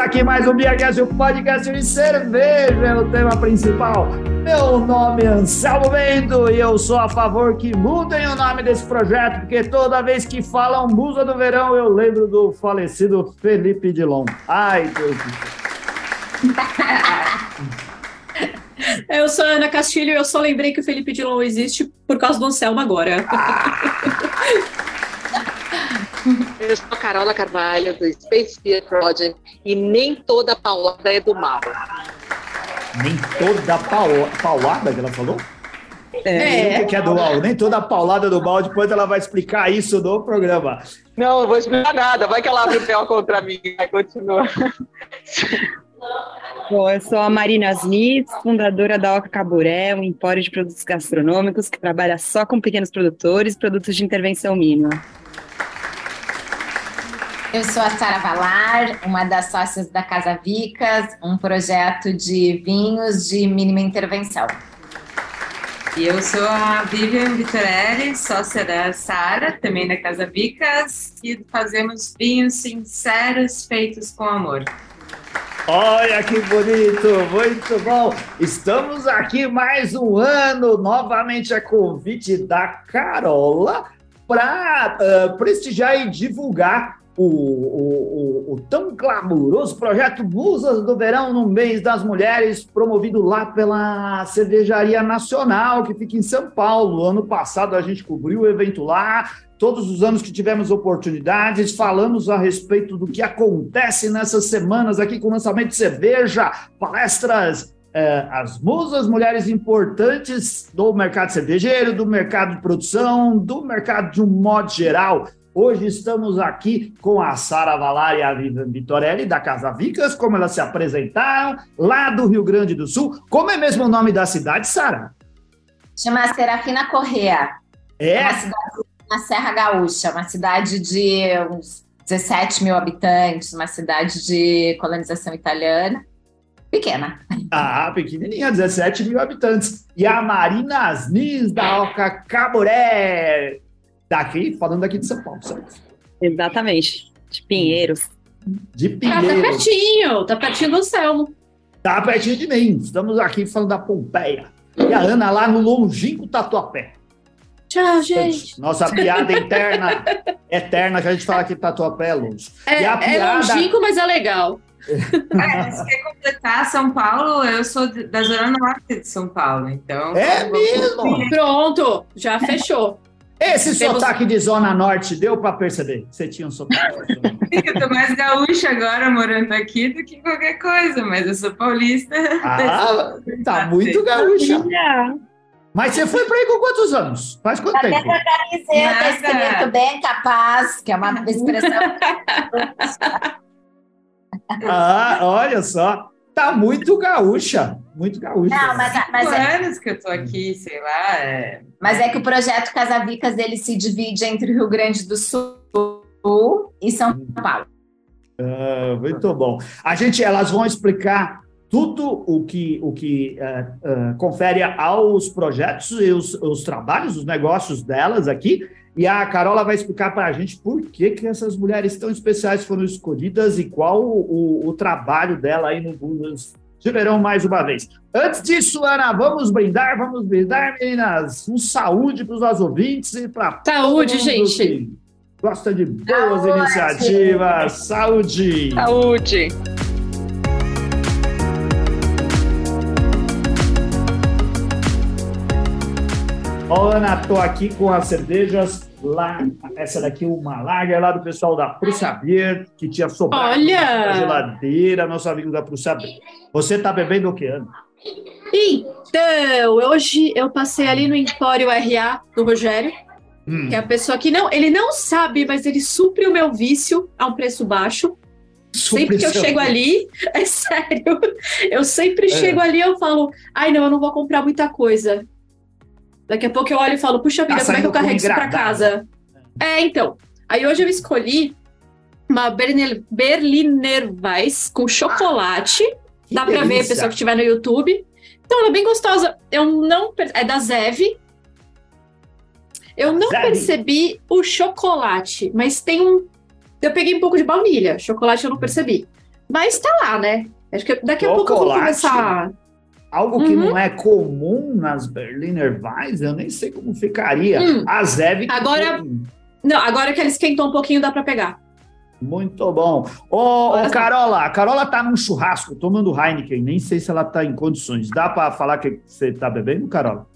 Começa aqui mais um Biacast, o podcast de cerveja, é o tema principal. Meu nome é Anselmo Bento e eu sou a favor que mudem o nome desse projeto, porque toda vez que falam Musa do Verão, eu lembro do falecido Felipe Dilon. Ai, Deus do céu. Eu sou a Ana Castilho e eu só lembrei que o Felipe Dilon existe por causa do Anselmo agora. Eu sou a Carola Carvalho, do Space Beer Project, e nem toda paulada é do mal. Nem toda paulada que ela falou? É. Que é do mal. Nem toda paulada do mal, depois ela vai explicar isso no programa. Não, não vou explicar nada. Vai que ela abre o pé contra mim. Vai, continua. Bom, eu sou a Marina Smith, fundadora da Oca Caburé, um empório de produtos gastronômicos que trabalha só com pequenos produtores e produtos de intervenção mínima. Eu sou a Sara Valar, uma das sócias da Casa Vicas, um projeto de vinhos de mínima intervenção. E eu sou a Vivian Vitorelli, sócia da Sara, também da Casa Vicas, e fazemos vinhos sinceros feitos com amor. Olha que bonito, muito bom. Estamos aqui mais um ano, novamente a convite da Carola, para uh, prestigiar e divulgar o, o, o, o, tão glamouroso projeto Musas do Verão no mês das mulheres, promovido lá pela Cervejaria Nacional, que fica em São Paulo. Ano passado a gente cobriu o evento lá. Todos os anos que tivemos oportunidades, falamos a respeito do que acontece nessas semanas aqui com o lançamento de cerveja, palestras é, as musas, mulheres importantes do mercado cervejeiro, do mercado de produção, do mercado de um modo geral. Hoje estamos aqui com a Sara Valar e a Vivian Vitorelli, da Casa Vicas, como elas se apresentaram, lá do Rio Grande do Sul. Como é mesmo o nome da cidade, Sara? Chama Serafina Correa. É? é uma cidade na Serra Gaúcha, uma cidade de uns 17 mil habitantes, uma cidade de colonização italiana. Pequena. Ah, pequenininha, 17 mil habitantes. E a Marina Asnis, da Oca Caboré, Daqui, falando daqui de São Paulo, certo? Exatamente. De Pinheiros. De Pinheiros. Ah, tá pertinho, tá pertinho do Selmo. Tá pertinho de mim. Estamos aqui falando da Pompeia. E a Ana lá no longínquo Tatuapé. Tchau, gente. Nossa piada interna, eterna, que a gente fala que Tatuapé é longe. É, é piada... é longínquo, mas é legal. É, se quer completar São Paulo, eu sou da zona norte de São Paulo, então. É mesmo? Pronto, já fechou. Esse Temos... sotaque de Zona Norte deu para perceber? Você tinha um sotaque. eu tô mais gaúcha agora morando aqui do que qualquer coisa, mas eu sou paulista. Ah, tá muito gaúcha. Mas você foi para aí com quantos anos? Faz quanto tempo? Até camiseta escrito bem capaz, que é uma expressão. ah, olha só. Tá muito gaúcha. Muito gaúcha. Não, mas, mas é... anos que eu tô aqui, sei lá. É... Mas é que o projeto Casavicas ele se divide entre o Rio Grande do Sul e São Paulo. Uh, muito bom. A gente, elas vão explicar tudo o que, o que uh, uh, confere aos projetos e os, os trabalhos, os negócios delas aqui. E a Carola vai explicar para a gente por que, que essas mulheres tão especiais foram escolhidas e qual o, o trabalho dela aí no Bundas de Verão mais uma vez. Antes disso, Ana, vamos brindar, vamos brindar, meninas. Um saúde para os nossos ouvintes e para Saúde, gente. Gosta de boas saúde. iniciativas. Saúde. Saúde. Ó, Ana, tô aqui com as cervejas lá, essa daqui uma lager lá do pessoal da Prússia Beer, que tinha sobrado Olha! na geladeira, nosso amigo da Prússia Beer. Você tá bebendo o que, Ana? Então, hoje eu passei ali no Empório RA do Rogério, hum. que é a pessoa que não, ele não sabe, mas ele supre o meu vício a um preço baixo. Sempre que eu chego ali, é sério, eu sempre é. chego ali e eu falo, ai não, eu não vou comprar muita coisa. Daqui a pouco eu olho e falo, puxa vida, tá como é que eu carrego isso pra casa? É, então. Aí hoje eu escolhi uma Berliner, Berliner Weiss com chocolate. Ah, Dá delícia. pra ver, pessoal que estiver no YouTube. Então ela é bem gostosa. Eu não. É da Zev. Eu não Zev. percebi o chocolate, mas tem um. Eu peguei um pouco de baunilha. Chocolate eu não percebi. Mas tá lá, né? Acho que daqui a pouco eu vou Chocolate. começar. Algo que Uhum. não é comum nas Berliner Weiss, eu nem sei como ficaria. Hum. A Zev. que Agora- tem. Não, agora que ele esquentou um pouquinho, dá pra pegar. Muito bom. Ô. Carola, a Carola tá num churrasco tomando Heineken. Nem sei se ela tá em condições. Dá pra falar que você tá bebendo, Carola?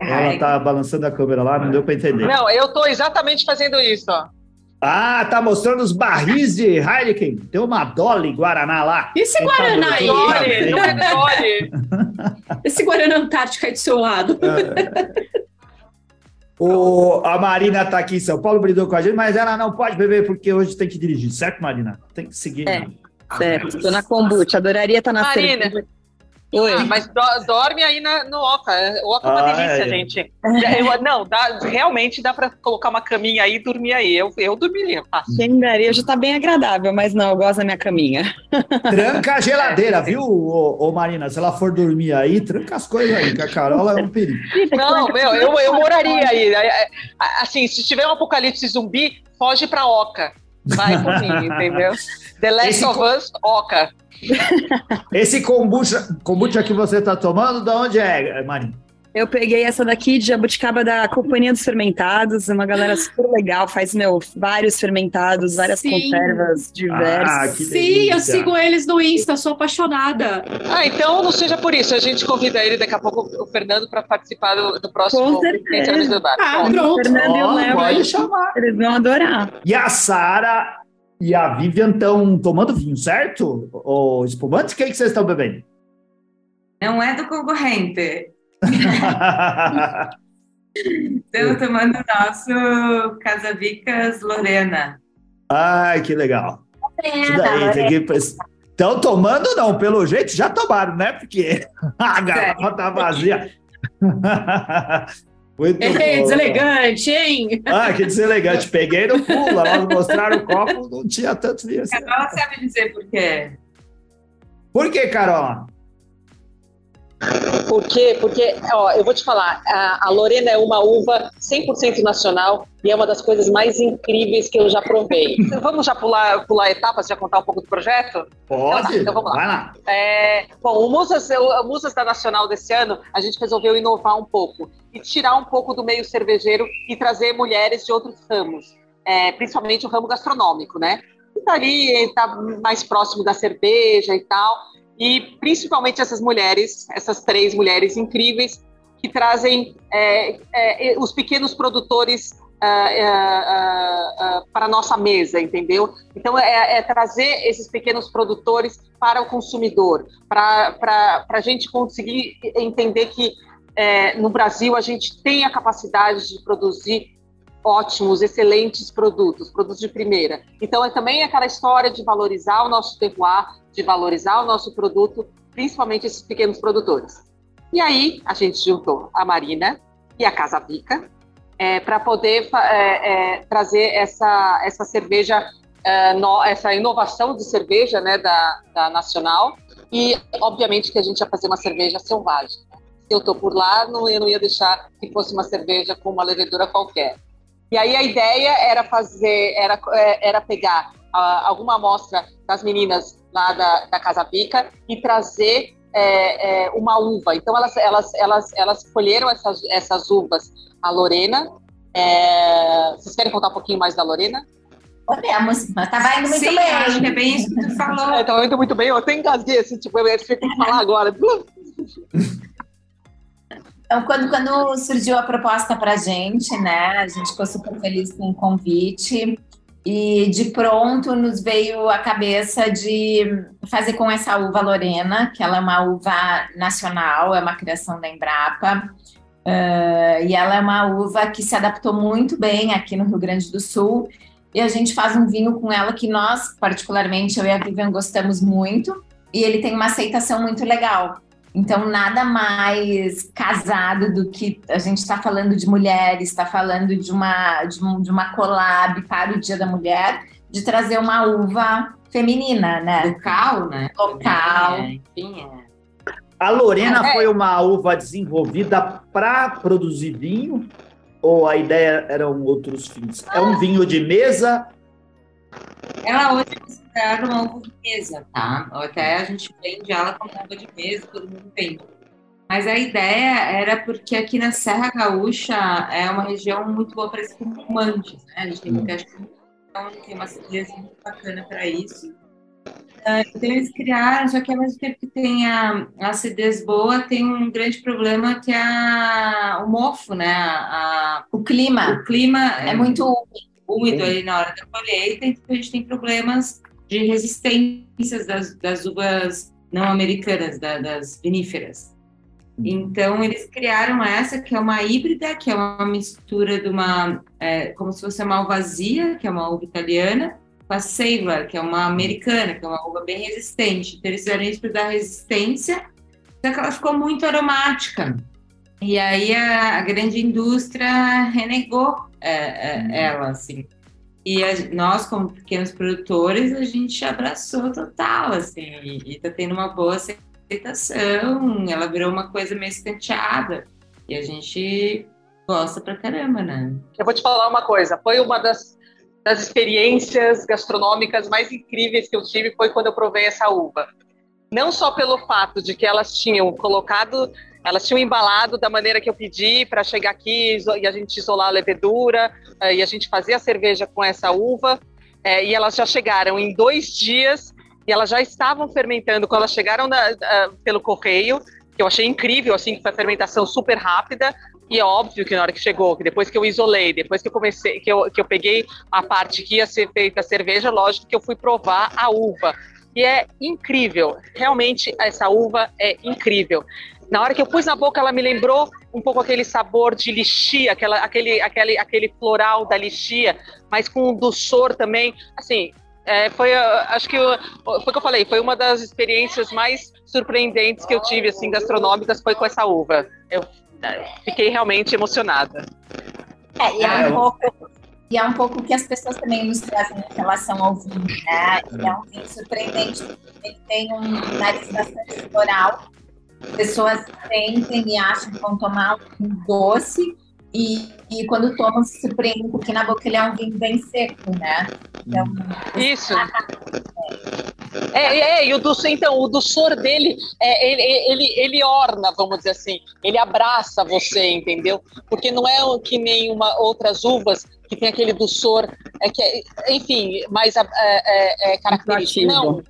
Ela tá balançando a câmera lá, não deu pra entender. Não, eu tô exatamente fazendo isso, ó. Ah, tá mostrando os barris de Heineken. Tem uma Dolly Guaraná lá. E esse tá Guaraná aí? Olha, não é Dolly. Esse Guaraná Antártica aí do seu lado. O, a Marina tá aqui em São Paulo, brindou com a gente, mas ela não pode beber porque hoje tem que dirigir, certo, Marina? Tem que seguir. É. Certo, estou na kombucha. Adoraria estar na Marina. cerveja. Oi. Ah, mas do- dorme aí na- no Oca. O Oca é uma Ah, delícia, é. gente. Eu- não, dá- realmente dá pra colocar uma caminha aí e dormir aí. Eu, eu dormiria, fácil. Quem daria? Hoje tá bem agradável, mas não, eu gosto da minha caminha. Tranca a geladeira, viu, ô, ô, Marina? Se ela for dormir aí, tranca as coisas aí, que a Carola é um perigo. Não, meu, eu, eu moraria aí. É, é, Assim, se tiver um apocalipse zumbi, foge pra Oca. Vai por mim, entendeu? The Last Esse of Us, Oca. Esse kombucha, kombucha que você tá tomando, de onde é, Marina? Eu peguei essa daqui de jabuticaba da Companhia dos Fermentados, é uma galera super legal, faz, meu, vários fermentados, várias Sim. conservas diversas. Ah, que Sim, eu sigo eles no Insta, sou apaixonada. Ah, então não seja por isso. A gente convida ele daqui a pouco, o Fernando, para participar do, do próximo Com certeza. Ah, Bom, pronto. O Fernando e o Léo, pode chamar. eles vão adorar. E a Sara e a Vivian estão tomando vinho, certo? O espumante, o que, que vocês estão bebendo? Não é do concorrente. Estamos tomando o nosso Casavicas Lorena. Ai, que legal. Lorena, daí. Estão tomando, não, pelo jeito já tomaram, né? Porque a garrafa tá vazia. Muito Ei, bom. deselegante, hein? Ah, que deselegante. Peguei no pulo, elas mostraram o copo, não tinha tanto vinho assim. Ela sabe dizer por quê. Por que, Carol? Por quê? Porque, ó, eu vou te falar, a, a Lorena é uma uva 100% nacional e é uma das coisas mais incríveis que eu já provei. Vamos já pular, pular etapas, já contar um pouco do projeto? Pode? Então vamos lá. Vai lá. É, bom, o Musas, o Musas da Nacional desse ano, a gente resolveu inovar um pouco e tirar um pouco do meio cervejeiro e trazer mulheres de outros ramos, é, principalmente o ramo gastronômico, né? Que tá ali, está mais próximo da cerveja e tal. E principalmente essas mulheres, essas três mulheres incríveis, que trazem é, é, os pequenos produtores ah, ah, ah, para a nossa mesa, entendeu? Então, é, é trazer esses pequenos produtores para o consumidor, para a gente conseguir entender que é, no Brasil a gente tem a capacidade de produzir ótimos, excelentes produtos, produtos de primeira. Então, é também aquela história de valorizar o nosso terroir, de valorizar o nosso produto, principalmente esses pequenos produtores. E aí, a gente juntou a Marina e a Casa Bica é, para poder é, é, trazer essa, essa cerveja, é, no, essa inovação de cerveja né, da, da Nacional. E, obviamente, que a gente ia fazer uma cerveja selvagem. Se eu estou por lá, não, eu não ia deixar que fosse uma cerveja com uma levedura qualquer. E aí a ideia era fazer, era, era pegar uh, alguma amostra das meninas lá da, da Casa Pica e trazer é, é, uma uva. Então elas, elas, elas, elas colheram essas, essas uvas, a Lorena. É... Vocês querem contar um pouquinho mais da Lorena? Podemos, mas tava indo muito Sim, bem. acho que é bem isso que tu falou. É, tá indo muito bem, eu até engasguei, assim, tipo, eu tinha que falar agora. Então, quando, quando surgiu a proposta para a gente, né, a gente ficou super feliz com o convite e de pronto nos veio a cabeça de fazer com essa uva Lorena, que ela é uma uva nacional, é uma criação da Embrapa, uh, e ela é uma uva que se adaptou muito bem aqui no Rio Grande do Sul, e a gente faz um vinho com ela que nós, particularmente eu e a Vivian, gostamos muito, e ele tem uma aceitação muito legal. Então, nada mais casado do que a gente está falando de mulheres, está falando de uma, de, um, de, uma collab para o Dia da Mulher, de trazer uma uva feminina, né? Local, né? Local. É, enfim, é. A Lorena É. foi uma uva desenvolvida para produzir vinho? Ou a ideia eram outros fins? É um vinho de mesa? Ela hoje é considerada uma uva de mesa, tá? Até a gente vende ela como uva de mesa, todo mundo vende. Mas a ideia era porque aqui na Serra Gaúcha é uma região muito boa para espumantes, né? A gente tem muita então tem uma acidez muito bacana para isso. Uh, então eles criaram, só que ao mesmo tempo que tem a, a acidez boa, tem um grande problema que é a, o mofo, né? A, o clima. O clima é, é muito úmido ali na hora da colheita, então a gente tem problemas de resistências das, das uvas não americanas, da, das viníferas. Então, eles criaram essa, que é uma híbrida, que é uma mistura de uma, é, como se fosse uma malvasia, que é uma uva italiana, com a Sailor, que é uma americana, que é uma uva bem resistente. Então, eles fizeram isso para dar resistência, só que ela ficou muito aromática. E aí a, a grande indústria renegou é, é, uhum. ela, assim. E a, nós, como pequenos produtores, a gente abraçou total, assim, e, está tendo uma boa aceitação, ela virou uma coisa meio escanteada. E a gente gosta pra caramba, né? Eu vou te falar uma coisa, foi uma das, das experiências gastronômicas mais incríveis que eu tive foi quando eu provei essa uva. Não só pelo fato de que elas tinham colocado, elas tinham embalado da maneira que eu pedi para chegar aqui e a gente isolar a levedura eh, e a gente fazer a cerveja com essa uva. É, e elas já chegaram em dois dias e elas já estavam fermentando quando elas chegaram na, pelo correio, que eu achei incrível, assim, que foi a fermentação super rápida. E é óbvio que na hora que chegou, que depois que eu isolei, depois que eu comecei, que eu, que eu peguei a parte que ia ser feita a cerveja, lógico que eu fui provar a uva. E é incrível, realmente essa uva é incrível. Na hora que eu pus na boca, ela me lembrou um pouco aquele sabor de lixia, aquela, aquele, aquele, aquele floral da lixia, mas com um doçor também. Assim, é, foi, acho que foi o que eu falei, foi uma das experiências mais surpreendentes que eu tive, assim, gastronômicas, foi com essa uva. Eu é, fiquei realmente emocionada. É, e é um pouco, e é um pouco que as pessoas também nos trazem em relação ao vinho, né? É um vinho surpreendente, ele tem um nariz bastante floral, pessoas sentem e acham que vão tomar um doce, e, e quando tomam se surpreendem, porque na boca ele é um vinho bem seco, né? Então, Isso. É, é, é, e o doçor, então, o doçor dele, é, ele, ele, ele orna, vamos dizer assim, ele abraça você, entendeu? Porque não é que nem uma, outras uvas que tem aquele doçor, é que, é, enfim, mais é, é, é característico. Não,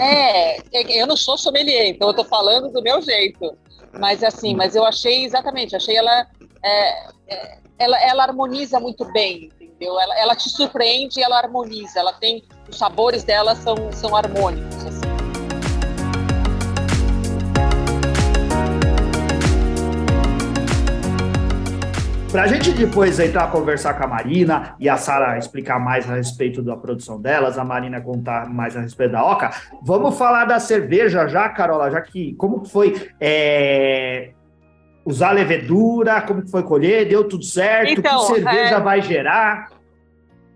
é, eu não sou sommelier, então eu tô falando do meu jeito. Mas assim, mas eu achei exatamente, achei ela é, é, ela, ela harmoniza muito bem, entendeu? Ela, ela te surpreende e ela harmoniza. Ela tem os sabores dela são, são harmônicos. Assim. Para a gente depois entrar a conversar com a Marina e a Sara explicar mais a respeito da produção delas, a Marina contar mais a respeito da Oca, vamos falar da cerveja já, Carola, já que como foi é, usar levedura, como foi colher, deu tudo certo, então, que cerveja é... vai gerar?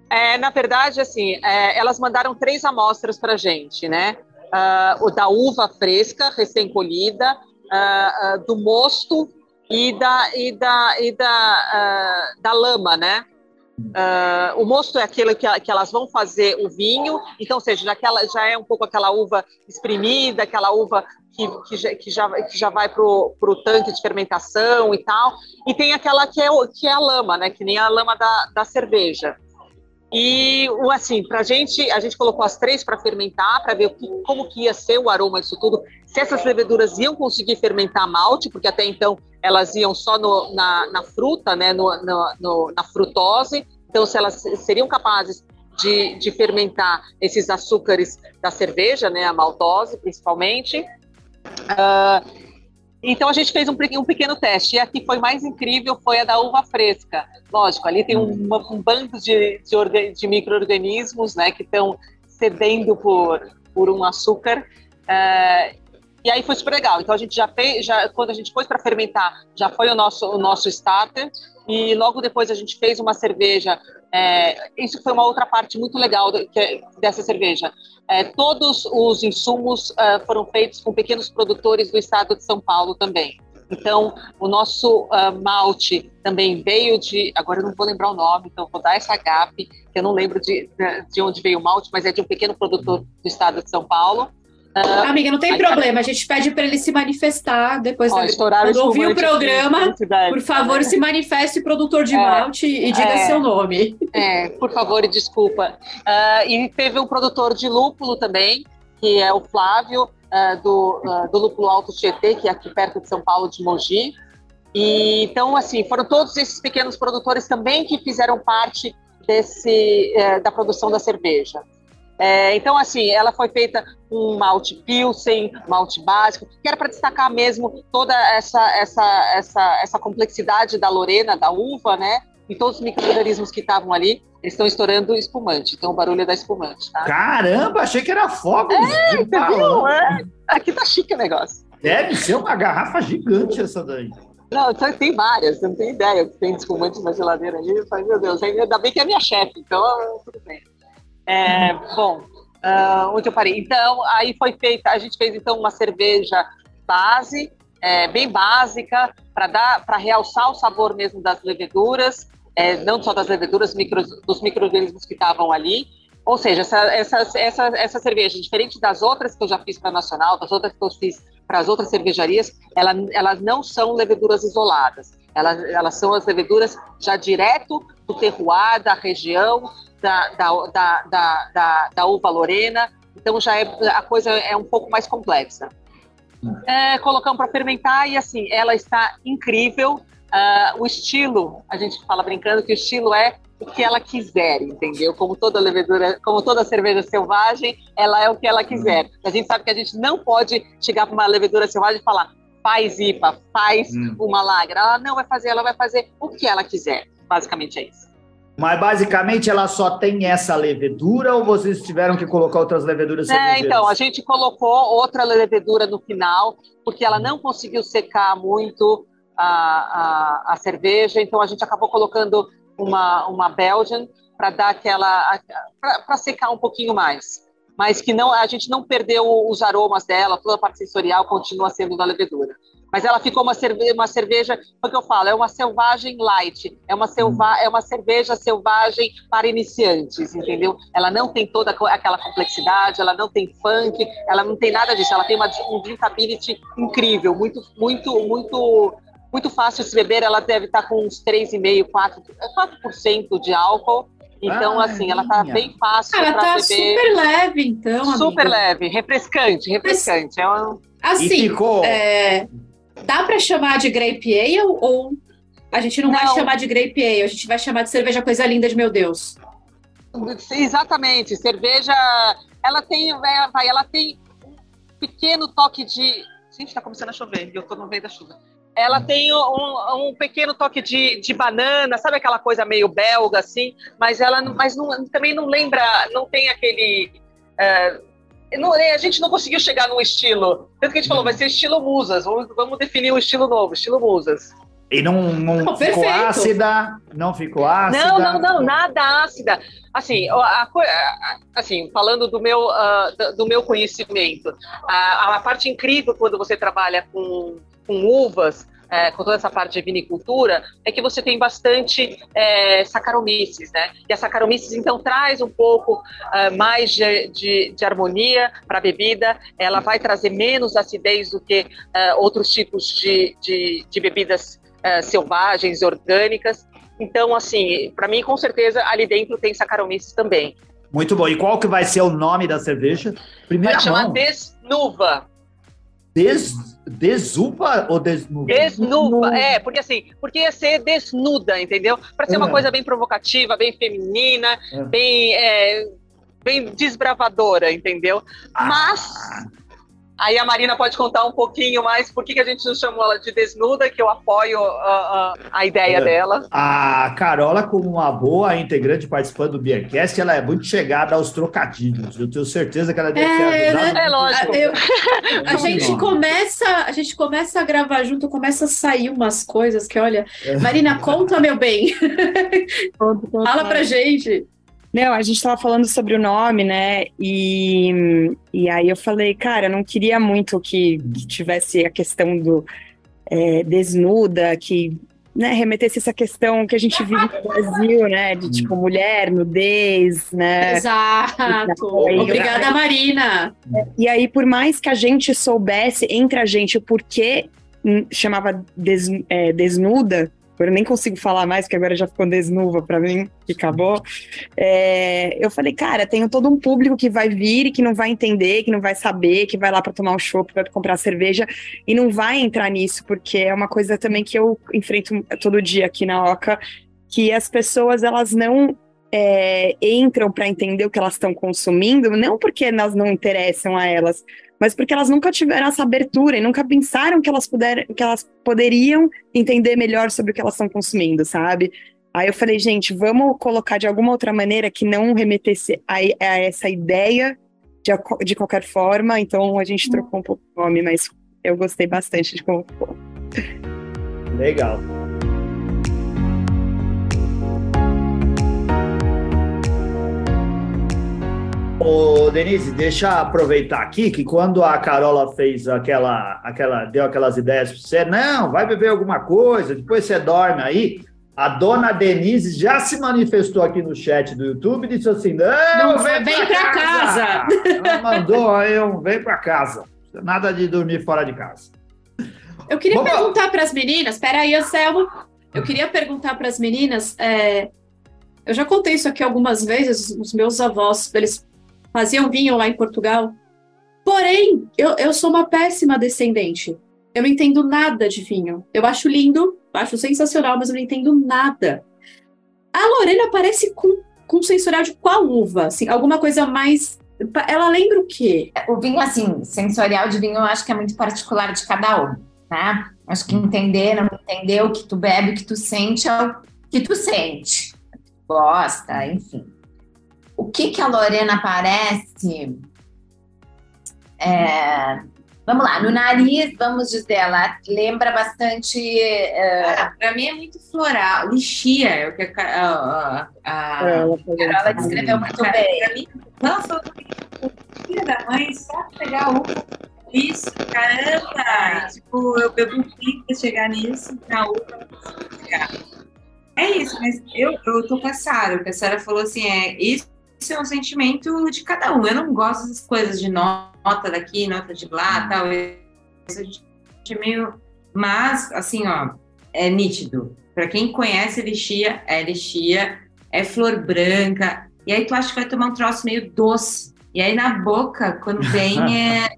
É, na verdade, assim, é, elas mandaram três amostras para gente, né? Uh, o da uva fresca, recém-colhida, uh, uh, do mosto e da, e da, e da, da lama, né? Uh, o mosto é aquilo que, que, elas vão fazer o vinho, então, ou seja, já é um pouco aquela uva espremida, aquela uva que, que, já, que, já, que já vai para o tanque de fermentação e tal, e tem aquela que é, que é a lama, né, que nem a lama da, da cerveja. E, assim, para a gente, a gente colocou as três para fermentar, para ver que, como que ia ser o aroma disso tudo, se essas leveduras iam conseguir fermentar malte, porque até então elas iam só no, na, na, fruta, né, no, no, na frutose, então se elas seriam capazes de, de, fermentar esses açúcares da cerveja, né, a maltose principalmente. Uh, então a gente fez um, um, pequeno teste. E a que foi mais incrível foi a da uva fresca. Lógico, ali tem um, um bando de, de, de micro-organismos né, que estão cedendo por, por um açúcar. Uh, e aí foi super legal. Então a gente já fez, já, quando a gente pôs para fermentar, já foi o nosso, o nosso starter. E logo depois a gente fez uma cerveja. É, isso foi uma outra parte muito legal que, dessa cerveja. É, todos os insumos uh, foram feitos com pequenos produtores do estado de São Paulo também. Então, o nosso uh, malte também veio de. Agora eu não vou lembrar o nome, então vou dar essa gap, que eu não lembro de, de onde veio o malte, mas é de um pequeno produtor do estado de São Paulo. Uh, Amiga, não tem aí, problema, a gente pede para ele se manifestar depois ó, da... quando ouvir o programa. Por favor, se manifeste, produtor de é, malte, e diga é, seu nome. É, por favor, e desculpa. Uh, e teve um produtor de lúpulo também, que é o Flávio, uh, do, do Lúpulo Alto Tietê, que é aqui perto de São Paulo, de Mogi. E, então, assim, foram todos esses pequenos produtores também que fizeram parte desse, eh, da produção da cerveja. É, então, assim, ela foi feita com malte pilsen, malte básico, que era para destacar mesmo toda essa, essa, essa, essa complexidade da lorena, da uva, né? E todos os microorganismos que estavam ali, eles estão estourando espumante. Então, o barulho é da espumante, tá? Caramba, achei que era fogo. É, entendeu? É. Aqui tá chique o negócio. Deve ser uma garrafa gigante essa daí. Não, tem várias, você não tem ideia. Tem espumante na geladeira ali. Eu meu Deus, ainda bem que é minha chefe, então tudo bem. É, bom, uh, onde eu parei? Então, aí foi feita, a gente fez então uma cerveja base, é, bem básica, para dar, para realçar o sabor mesmo das leveduras, é, não só das leveduras, micro, dos micro-organismos que estavam ali. Ou seja, essa, essa, essa, essa cerveja, diferente das outras que eu já fiz para a Nacional, das outras que eu fiz para as outras cervejarias, ela, elas não são leveduras isoladas. Elas, elas são as leveduras já direto do terroir, da região, da, da, da, da, da, uva lorena, então já é, a coisa é um pouco mais complexa. É, colocamos para fermentar e assim, ela está incrível. Uh, o estilo, a gente fala brincando que o estilo é o que ela quiser, entendeu? Como toda levedura, como toda cerveja selvagem, ela é o que ela quiser. A gente sabe que a gente não pode chegar para uma levedura selvagem e falar faz IPA, faz hum. uma lagra. Ela não vai fazer, ela vai fazer o que ela quiser. Basicamente é isso. Mas basicamente ela só tem essa levedura ou vocês tiveram que colocar outras leveduras? É, então, a gente colocou outra levedura no final, porque ela não conseguiu secar muito a, a, a cerveja, então a gente acabou colocando uma, uma Belgian para dar aquela. para secar um pouquinho mais. Mas que não, a gente não perdeu os aromas dela, toda a parte sensorial continua sendo da levedura mas ela ficou uma cerveja, uma cerveja, o que eu falo, é uma selvagem light, é uma, selva, é uma cerveja selvagem para iniciantes, entendeu? Ela não tem toda aquela complexidade, ela não tem funk, ela não tem nada disso, ela tem uma, um drinkability incrível, muito, muito, muito, muito fácil de se beber, ela deve estar com uns 3,5%, 4%, 4 de álcool, então, ah, assim, ela tá bem fácil para tá beber. super leve, então. Super amiga. leve, refrescante, refrescante. É uma... Assim, ficou... é, Dá para chamar de grape ale ou a gente não, não, vai chamar de grape ale, a gente vai chamar de cerveja coisa linda de meu Deus? Exatamente, cerveja, ela tem, é, vai, ela tem um pequeno toque de, gente, tá começando a chover, eu tô no meio da chuva. Ela tem um, um pequeno toque de, de, banana, sabe aquela coisa meio belga assim, mas ela, mas não, também não lembra, não tem aquele uh, não, a gente não conseguiu chegar num estilo. Tanto que a gente falou, vai ser estilo musas. Vamos, vamos definir um estilo novo, estilo musas. E não, não, não ficou perfeito. ácida? Não ficou ácida? Não, não, não, nada ácida. Assim, a, a, assim falando do meu, uh, do meu conhecimento, a, a parte incrível quando você trabalha com, com uvas é, com toda essa parte de vinicultura, é que você tem bastante é, saccharomyces, né? E a saccharomyces, então, traz um pouco é, mais de, de, de harmonia para a bebida, ela vai trazer menos acidez do que é, outros tipos de, de, de bebidas é, selvagens, orgânicas. Então, assim, para mim, com certeza, ali dentro tem saccharomyces também. Muito bom. E qual que vai ser o nome da cerveja? Primeira vai chamar Desnuva. Des, desupa ou desnuda? Desnuda, é, porque assim, porque ia ser desnuda, entendeu? Para ser é. uma coisa bem provocativa, bem feminina, é. bem, é, bem desbravadora, entendeu? Ah. Mas Aí a Marina pode contar um pouquinho mais por que, que a gente não chamou ela de desnuda, que eu apoio a, a ideia é. dela. A Carola, como uma boa integrante participando do Beercast, ela é muito chegada aos trocadilhos. Eu tenho certeza que ela deve é, ter ajudado. É lógico. Eu, a, gente começa, a gente começa a gravar junto, começa a sair umas coisas que, olha, é. Marina, conta, meu bem. Fala pra gente. Não, a gente estava falando sobre o nome, né? E, e aí eu falei, cara, eu não queria muito que tivesse a questão do é, desnuda, que né, remetesse essa questão que a gente vive no Brasil, né? De tipo, mulher, nudez, né? Exato. Aí, Obrigada, Marina. E aí, por mais que a gente soubesse entre a gente o porquê hum, chamava des, é, desnuda, Eu nem consigo falar mais, porque agora já ficou desnuva para mim, que acabou. É, eu falei, cara, tenho todo um público que vai vir e que não vai entender, que não vai saber, que vai lá para tomar um chopp, para comprar cerveja e não vai entrar nisso, porque é uma coisa também que eu enfrento todo dia aqui na Oca, que as pessoas elas não é, entram para entender o que elas estão consumindo, não porque elas não interessam a elas, mas porque elas nunca tiveram essa abertura e nunca pensaram que elas, puder, que elas poderiam entender melhor sobre o que elas estão consumindo, sabe? Aí eu falei, gente, vamos colocar de alguma outra maneira que não remetesse a, a essa ideia de, de, qualquer forma. Então a gente trocou um pouco o nome, mas eu gostei bastante de como ficou. Legal. Ô, Denise, deixa eu aproveitar aqui que quando a Carola fez aquela, aquela, deu aquelas ideias para você, não, vai beber alguma coisa, depois você dorme aí. A dona Denise já se manifestou aqui no chat do YouTube e disse assim: não, não vem, vem para casa. casa. Ela mandou aí um vem para casa. Nada de dormir fora de casa. Eu queria Vamos... perguntar para as meninas, espera aí, Anselmo. Eu queria perguntar para as meninas. É... Eu já contei isso aqui algumas vezes. Os meus avós, eles faziam vinho lá em Portugal. Porém, eu, eu sou uma péssima descendente. Eu não entendo nada de vinho. Eu acho lindo, acho sensacional, mas eu não entendo nada. A Lorena parece com, com sensorial de qual uva? Assim, alguma coisa mais. Ela lembra o quê? O vinho, assim, sensorial de vinho, eu acho que é muito particular de cada um, né? Acho que entender, não entender o que tu bebe, o que tu sente, é o que tu sente. Gosta, enfim. O que que a Lorena parece? É, vamos lá, no nariz, vamos dizer, ela lembra bastante. Uh... Para mim é muito floral, lixia, é o que a, a, a, a ela descreveu muito bem. Para mim, nossa, filha da mãe, só pegar um. Isso, caramba! tipo, eu bebo um fim para chegar nisso, na outra, chegar. É isso, mas eu, eu tô com a Sara, o a Sara falou assim: é isso isso é um sentimento de cada um. Eu não gosto dessas coisas de nota daqui, nota de lá, uhum. tal. Isso a gente é meio. Mas, assim, ó, é nítido. Para quem conhece lixia, é lixia, é flor branca. E aí tu acha que vai tomar um troço meio doce. E aí na boca, quando vem, é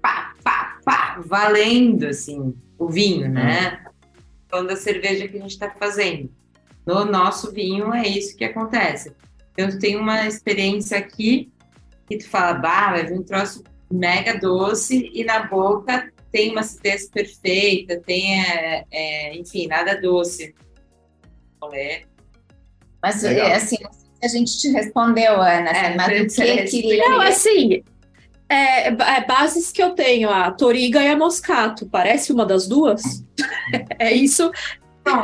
pá, pá, pá, valendo, assim, o vinho, né? Uhum. Falando da cerveja que a gente está fazendo. No nosso vinho é isso que acontece. Eu tenho uma experiência aqui que tu fala, bah, vai vir um troço mega doce e na boca tem uma acidez perfeita, tem, é, é, enfim, nada doce. É. Mas, Legal. assim, a gente te respondeu, Ana, é, mas o que queria... Não, assim, é, é, bases que eu tenho, a toriga e a moscato. Parece uma das duas? é isso? Não.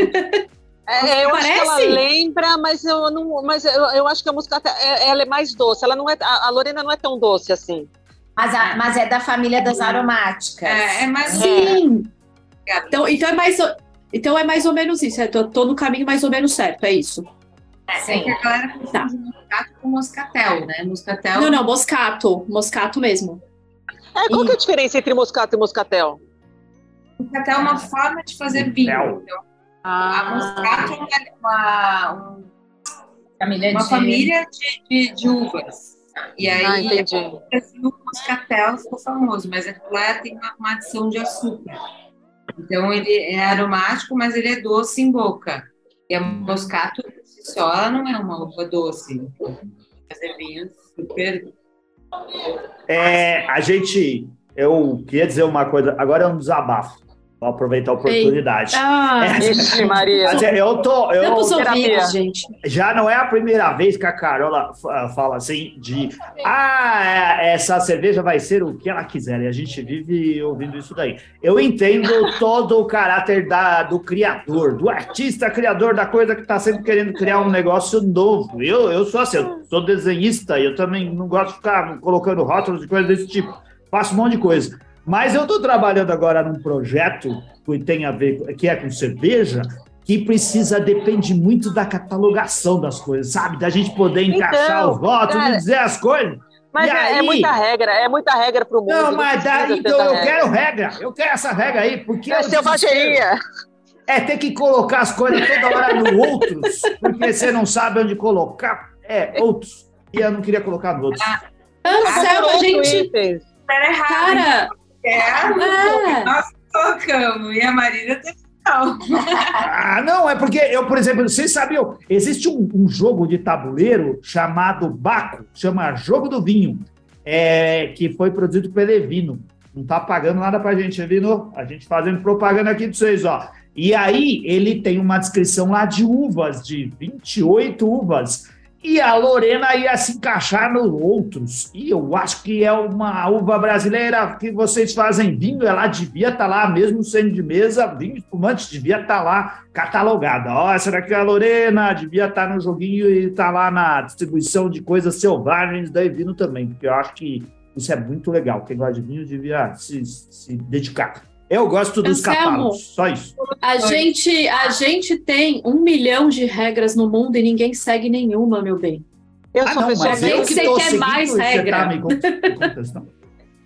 É, eu Parece? acho que ela lembra, mas eu não, mas eu, eu acho que a música é, ela é mais doce. Ela não é, a, Lorena não é tão doce assim. Mas, a, mas é da família das aromáticas. É, é mais sim. Então, então é mais, então é mais ou menos isso. Eu tô, tô no caminho mais ou menos certo, é isso. É, sim. É que a galera tá. moscato com moscatel, né? Moscatel. Não, não, moscato, moscato mesmo. É, qual e... que é a diferença entre moscato e moscatel? Moscatel é uma forma de fazer vinho. Então. A moscato é uma, um, família uma de... família de, de, de, uvas. E aí, ah, entendi. o moscatel ficou famoso, mas lá tem uma, uma adição de açúcar. Então, ele é aromático, mas ele é doce em boca. E a moscato, só, ela não é uma uva doce. Fazer vinho super... É, a gente... Eu queria dizer uma coisa, agora é um desabafo. Vou aproveitar a oportunidade. Ah, é, Maria. É, eu tô. Eu, ouvidos, gente. Já não é a primeira vez que a Carola fala assim de ah, é, essa cerveja vai ser o que ela quiser. E a gente vive ouvindo isso daí. Eu entendo todo o caráter da, do criador, do artista criador da coisa que está sempre querendo criar um negócio novo. Eu, eu sou assim, eu sou desenhista e eu também não gosto de ficar colocando rótulos e coisas desse tipo. Faço um monte de coisa. Mas eu estou trabalhando agora num projeto que tem a ver, que é com cerveja, que precisa, depende muito da catalogação das coisas, sabe? Da gente poder encaixar então, os votos e dizer as coisas. Mas é, aí... é, muita regra, é muita regra para o mundo. Não, mas daí, então eu regra. quero regra, eu quero essa regra aí, porque. É selvageria. É ter que colocar as coisas toda hora no outros, porque você não sabe onde colocar. É, outros. E eu não queria colocar no outros. Ah, Anselmo, a gente. Tá errado. Cara. É, é. Nós colocamos. E a Marina teve não. ah, não, é porque eu, por exemplo, vocês sabiam, existe um, um jogo de tabuleiro chamado Baco, chama Jogo do Vinho, é, que foi produzido pelo Evino. Não tá pagando nada pra gente, Evino. A gente fazendo propaganda aqui de vocês, ó. E aí ele tem uma descrição lá de uvas, de 28 uvas. E a Lorena ia se encaixar nos outros. E eu acho que é uma uva brasileira que vocês fazem vinho, ela devia estar tá lá, mesmo sendo de mesa, vinho espumante devia estar tá lá catalogada. Ó, essa daqui é a Lorena, devia estar tá no joguinho e está lá na distribuição de coisas selvagens da Evino também, porque eu acho que isso é muito legal. Quem gosta de vinho devia se, se dedicar. Eu gosto dos Anselmo, catálogos, só isso. A gente, a gente tem um milhão de regras no mundo e ninguém segue nenhuma, meu bem. Eu sou ah, não, pessoa que você quer mais regra. Tá me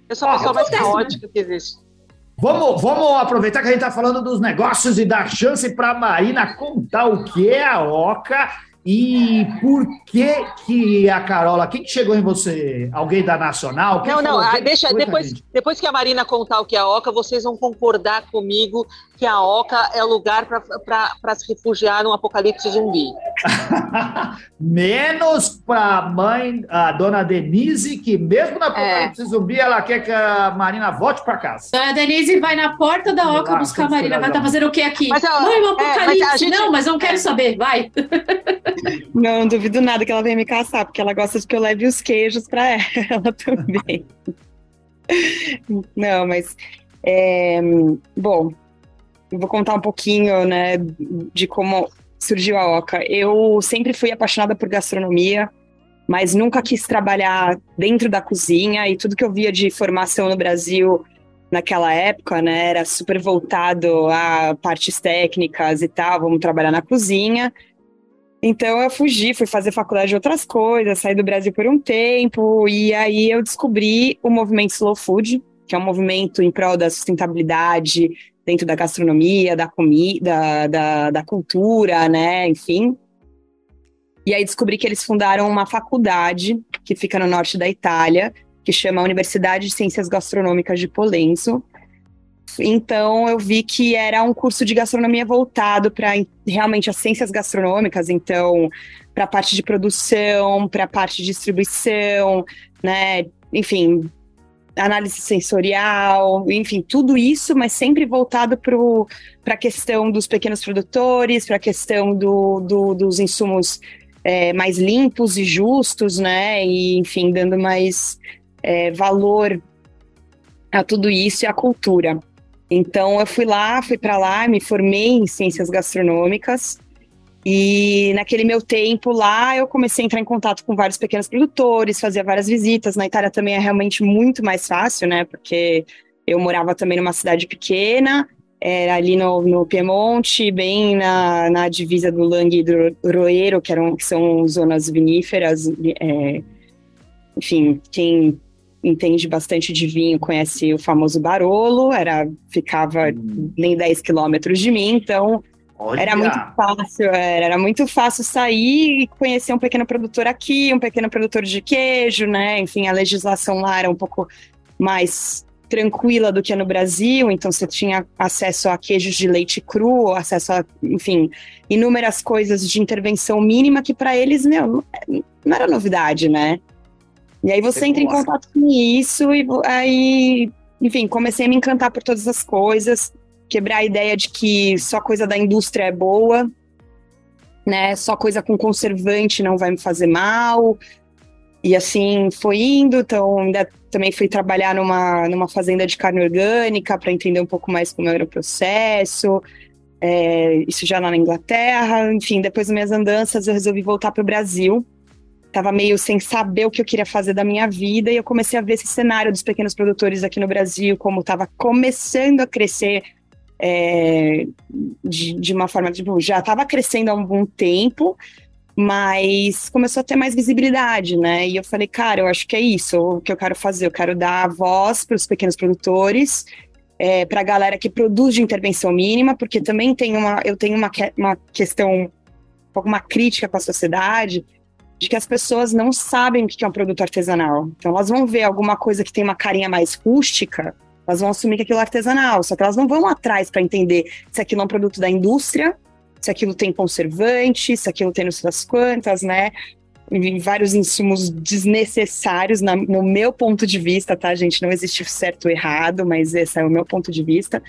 eu sou a pessoa mais caótica que existe. Vamos, vamos aproveitar que a gente está falando dos negócios e dar chance para a Marina contar o que é a OCA e por que que a Carola, quem que chegou em você? Alguém da Nacional? Quem não, não, ah, deixa, depois, depois que a Marina contar o que é a OCA, vocês vão concordar comigo que a OCA é lugar para se refugiar num apocalipse zumbi. Menos para a mãe, a dona Denise, que mesmo na apocalipse é. zumbi, ela quer que a Marina volte para casa. Dona Denise vai na porta da OCA lá, buscar a Marina. Vai estar tá fazendo o que aqui? Mas, ela, Mãe, um apocalipse. É, mas gente... Não, mas não quero é. saber, vai. Não, não duvido nada que ela venha me caçar, porque ela gosta de que eu leve os queijos para ela também. Não, mas é, bom, vou contar um pouquinho, né, de como surgiu a Oca. Eu sempre fui apaixonada por gastronomia, mas nunca quis trabalhar dentro da cozinha e tudo que eu via de formação no Brasil naquela época, né, era super voltado a partes técnicas e tal, vamos trabalhar na cozinha. Então eu fugi, fui fazer faculdade de outras coisas, saí do Brasil por um tempo e aí eu descobri o movimento Slow Food, que é um movimento em prol da sustentabilidade dentro da gastronomia, da comida, da, da cultura, né, enfim. E aí descobri que eles fundaram uma faculdade que fica no norte da Itália, que chama Universidade de Ciências Gastronômicas de Polenzo, então eu vi que era um curso de gastronomia voltado para realmente as ciências gastronômicas, então para a parte de produção, para a parte de distribuição, né? Enfim, análise sensorial, enfim, tudo isso, mas sempre voltado para a questão dos pequenos produtores, para a questão do, do, dos insumos é, mais limpos e justos, né? E, enfim, dando mais é, valor a tudo isso e à cultura. Então eu fui lá, fui para lá, me formei em ciências gastronômicas. E naquele meu tempo lá, eu comecei a entrar em contato com vários pequenos produtores, fazia várias visitas. Na Itália também é realmente muito mais fácil, né? Porque eu morava também numa cidade pequena, era ali no, no Piemonte, bem na, na divisa do Langhe e do Roero, que, eram, que são zonas viníferas. É, enfim, quem entende bastante de vinho, conhece o famoso Barolo, era, ficava hum. nem 10 quilômetros de mim, então Olha. era muito fácil, era, era, muito fácil sair e conhecer um pequeno produtor aqui, um pequeno produtor de queijo, né? Enfim, a legislação lá era um pouco mais tranquila do que no Brasil, então você tinha acesso a queijos de leite cru, acesso a, enfim, inúmeras coisas de intervenção mínima que para eles, meu, não era novidade, né? E aí você, entra em contato com isso e aí, enfim, comecei a me encantar por todas as coisas, quebrar a ideia de que só coisa da indústria é boa, né? Só coisa com conservante não vai me fazer mal. E assim foi indo, então ainda também fui trabalhar numa, numa fazenda de carne orgânica para entender um pouco mais como era o processo. É, isso já lá na Inglaterra, enfim, depois das minhas andanças eu resolvi voltar para o Brasil estava meio sem saber o que eu queria fazer da minha vida e eu comecei a ver esse cenário dos pequenos produtores aqui no Brasil, como estava começando a crescer é, de, de, uma forma, tipo, já estava crescendo há algum tempo, mas começou a ter mais visibilidade, né? E eu falei, cara, eu acho que é isso o que eu quero fazer, eu quero dar voz para os pequenos produtores, é, para a galera que produz de intervenção mínima, porque também tem uma, eu tenho uma, uma questão, um uma crítica com a sociedade, de que as pessoas não sabem o que é um produto artesanal. Então elas vão ver alguma coisa que tem uma carinha mais rústica, elas vão assumir que aquilo é artesanal, só que elas não vão atrás para entender se aquilo é um produto da indústria, se aquilo tem conservante, se aquilo tem não sei das quantas, né? Vários insumos desnecessários, na, no meu ponto de vista, tá, gente? Não existe certo ou errado, mas esse é o meu ponto de vista.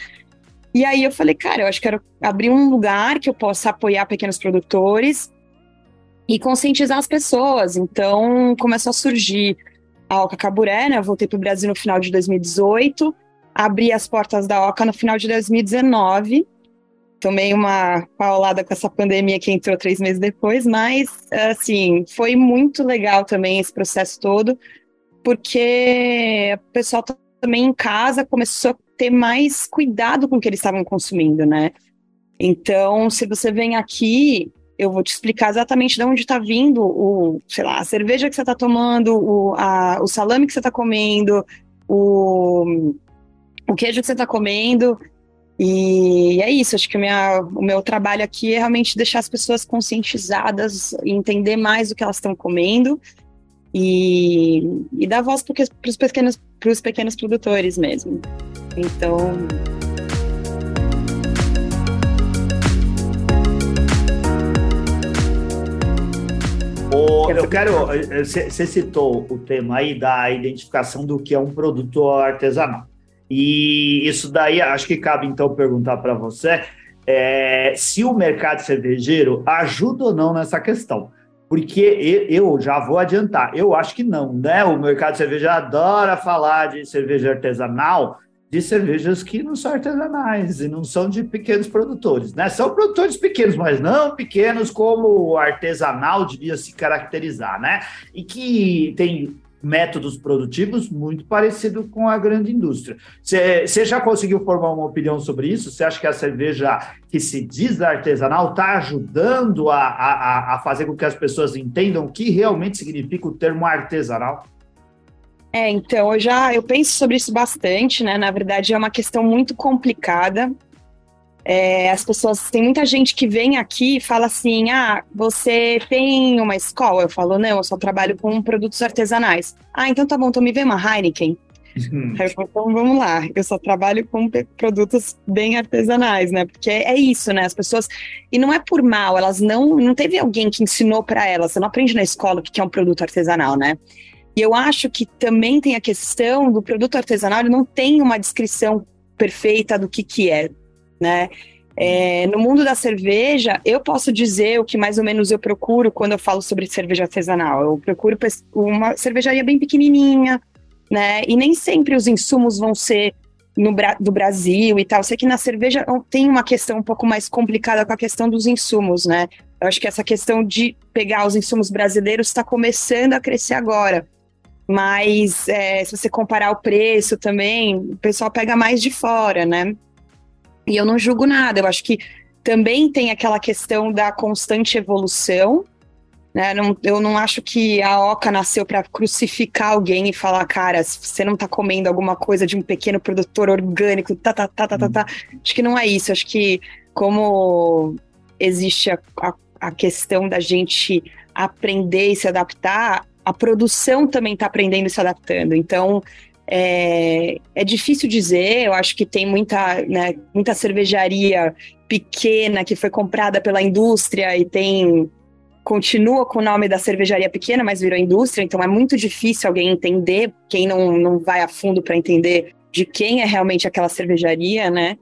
E aí eu falei, cara, eu acho que quero abrir um lugar que eu possa apoiar pequenos produtores e conscientizar as pessoas. Então começou a surgir a Oca Caburé, né? Eu voltei para o Brasil no final de 2018, abri as portas da Oca no final de 2019. Tomei uma paulada com essa pandemia que entrou três meses depois, mas, assim, foi muito legal também esse processo todo, porque o pessoal também em casa começou a ter mais cuidado com o que eles estavam consumindo, né? Então, se você vem aqui, eu vou te explicar exatamente de onde está vindo o, sei lá, a cerveja que você está tomando, o, a, o salame que você está comendo, o, o queijo que você está comendo. E é isso, acho que o, minha, o meu trabalho aqui é realmente deixar as pessoas conscientizadas, entender mais o que elas estão comendo e, e dar voz para os pequenos, pequenos produtores mesmo. Então, O, eu quero. Você citou o tema aí da identificação do que é um produto artesanal. E isso daí acho que cabe então perguntar para você é, se o mercado cervejeiro ajuda ou não nessa questão. Porque eu já vou adiantar, eu acho que não, né? O mercado cervejeiro adora falar de cerveja artesanal, de cervejas que não são artesanais e não são de pequenos produtores, né? São produtores pequenos, mas não pequenos como o artesanal devia se caracterizar, né? E que tem métodos produtivos muito parecido com a grande indústria. Você já conseguiu formar uma opinião sobre isso? Você acha que a cerveja que se diz artesanal está ajudando a, a, a fazer com que as pessoas entendam o que realmente significa o termo artesanal? É, então, eu já eu penso sobre isso bastante, né? Na verdade, é uma questão muito complicada. É, as pessoas, tem muita gente que vem aqui e fala assim: ah, você tem uma escola? Eu falo, não, eu só trabalho com produtos artesanais. Ah, então tá bom, então me vê uma Heineken. Uhum. Aí eu falo, então vamos lá, eu só trabalho com produtos bem artesanais, né? Porque é isso, né? As pessoas. E não é por mal, elas não. Não teve alguém que ensinou para elas, você não aprende na escola o que é um produto artesanal, né? E eu acho que também tem a questão do produto artesanal, ele não tem uma descrição perfeita do que, que é, né? É, no mundo da cerveja, eu posso dizer o que mais ou menos eu procuro quando eu falo sobre cerveja artesanal. Eu procuro uma cervejaria bem pequenininha, né? E nem sempre os insumos vão ser no, do Brasil e tal. Sei que na cerveja tem uma questão um pouco mais complicada com a questão dos insumos, né? Eu acho que essa questão de pegar os insumos brasileiros está começando a crescer agora. Mas é, se você comparar o preço também, o pessoal pega mais de fora, né? E eu não julgo nada, eu acho que também tem aquela questão da constante evolução. Né? Não, eu não acho que a Oca nasceu para crucificar alguém e falar, cara, se você não está comendo alguma coisa de um pequeno produtor orgânico, tá, tá, tá, tá, tá, tá. Acho que não é isso. Acho que como existe a, a, a questão da gente aprender e se adaptar, a produção também está aprendendo e se adaptando. Então, é, é, difícil dizer, eu acho que tem muita, né, muita cervejaria pequena que foi comprada pela indústria e tem continua com o nome da cervejaria pequena, mas virou indústria, então é muito difícil alguém entender, quem não, não vai a fundo para entender de quem é realmente aquela cervejaria, né?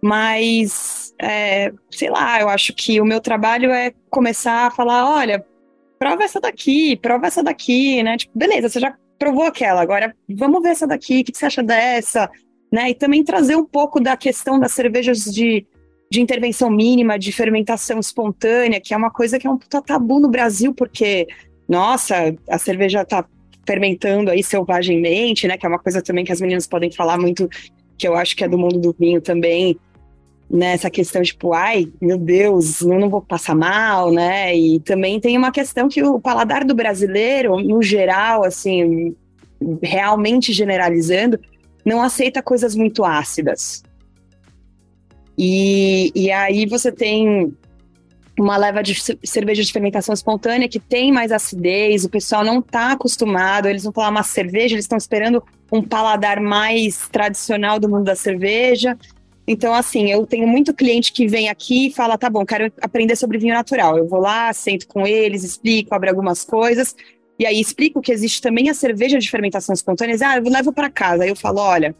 Mas, é, sei lá, eu acho que o meu trabalho é começar a falar, olha, prova essa daqui, prova essa daqui, né? Tipo, beleza, você já provou aquela, agora vamos ver essa daqui, o que você acha dessa? Né? E também trazer um pouco da questão das cervejas de, de intervenção mínima, de fermentação espontânea, que é uma coisa que é um puta tabu no Brasil, porque nossa, a cerveja tá fermentando aí selvagemmente, né? Que é uma coisa também que as meninas podem falar muito, que eu acho que é do mundo do vinho também, nessa questão tipo, ai, meu Deus, eu não vou passar mal, né? E também tem uma questão que o paladar do brasileiro, no geral, assim, realmente generalizando, não aceita coisas muito ácidas. E, e aí você tem uma leva de cerveja de fermentação espontânea que tem mais acidez, o pessoal não está acostumado, eles vão falar uma cerveja, eles estão esperando um paladar mais tradicional do mundo da cerveja. Então, assim, eu tenho muito cliente que vem aqui e fala: tá bom, quero aprender sobre vinho natural. Eu vou lá, sento com eles, explico, abro algumas coisas, e aí explico que existe também a cerveja de fermentação espontânea. Ah, eu levo para casa. Aí eu falo: olha,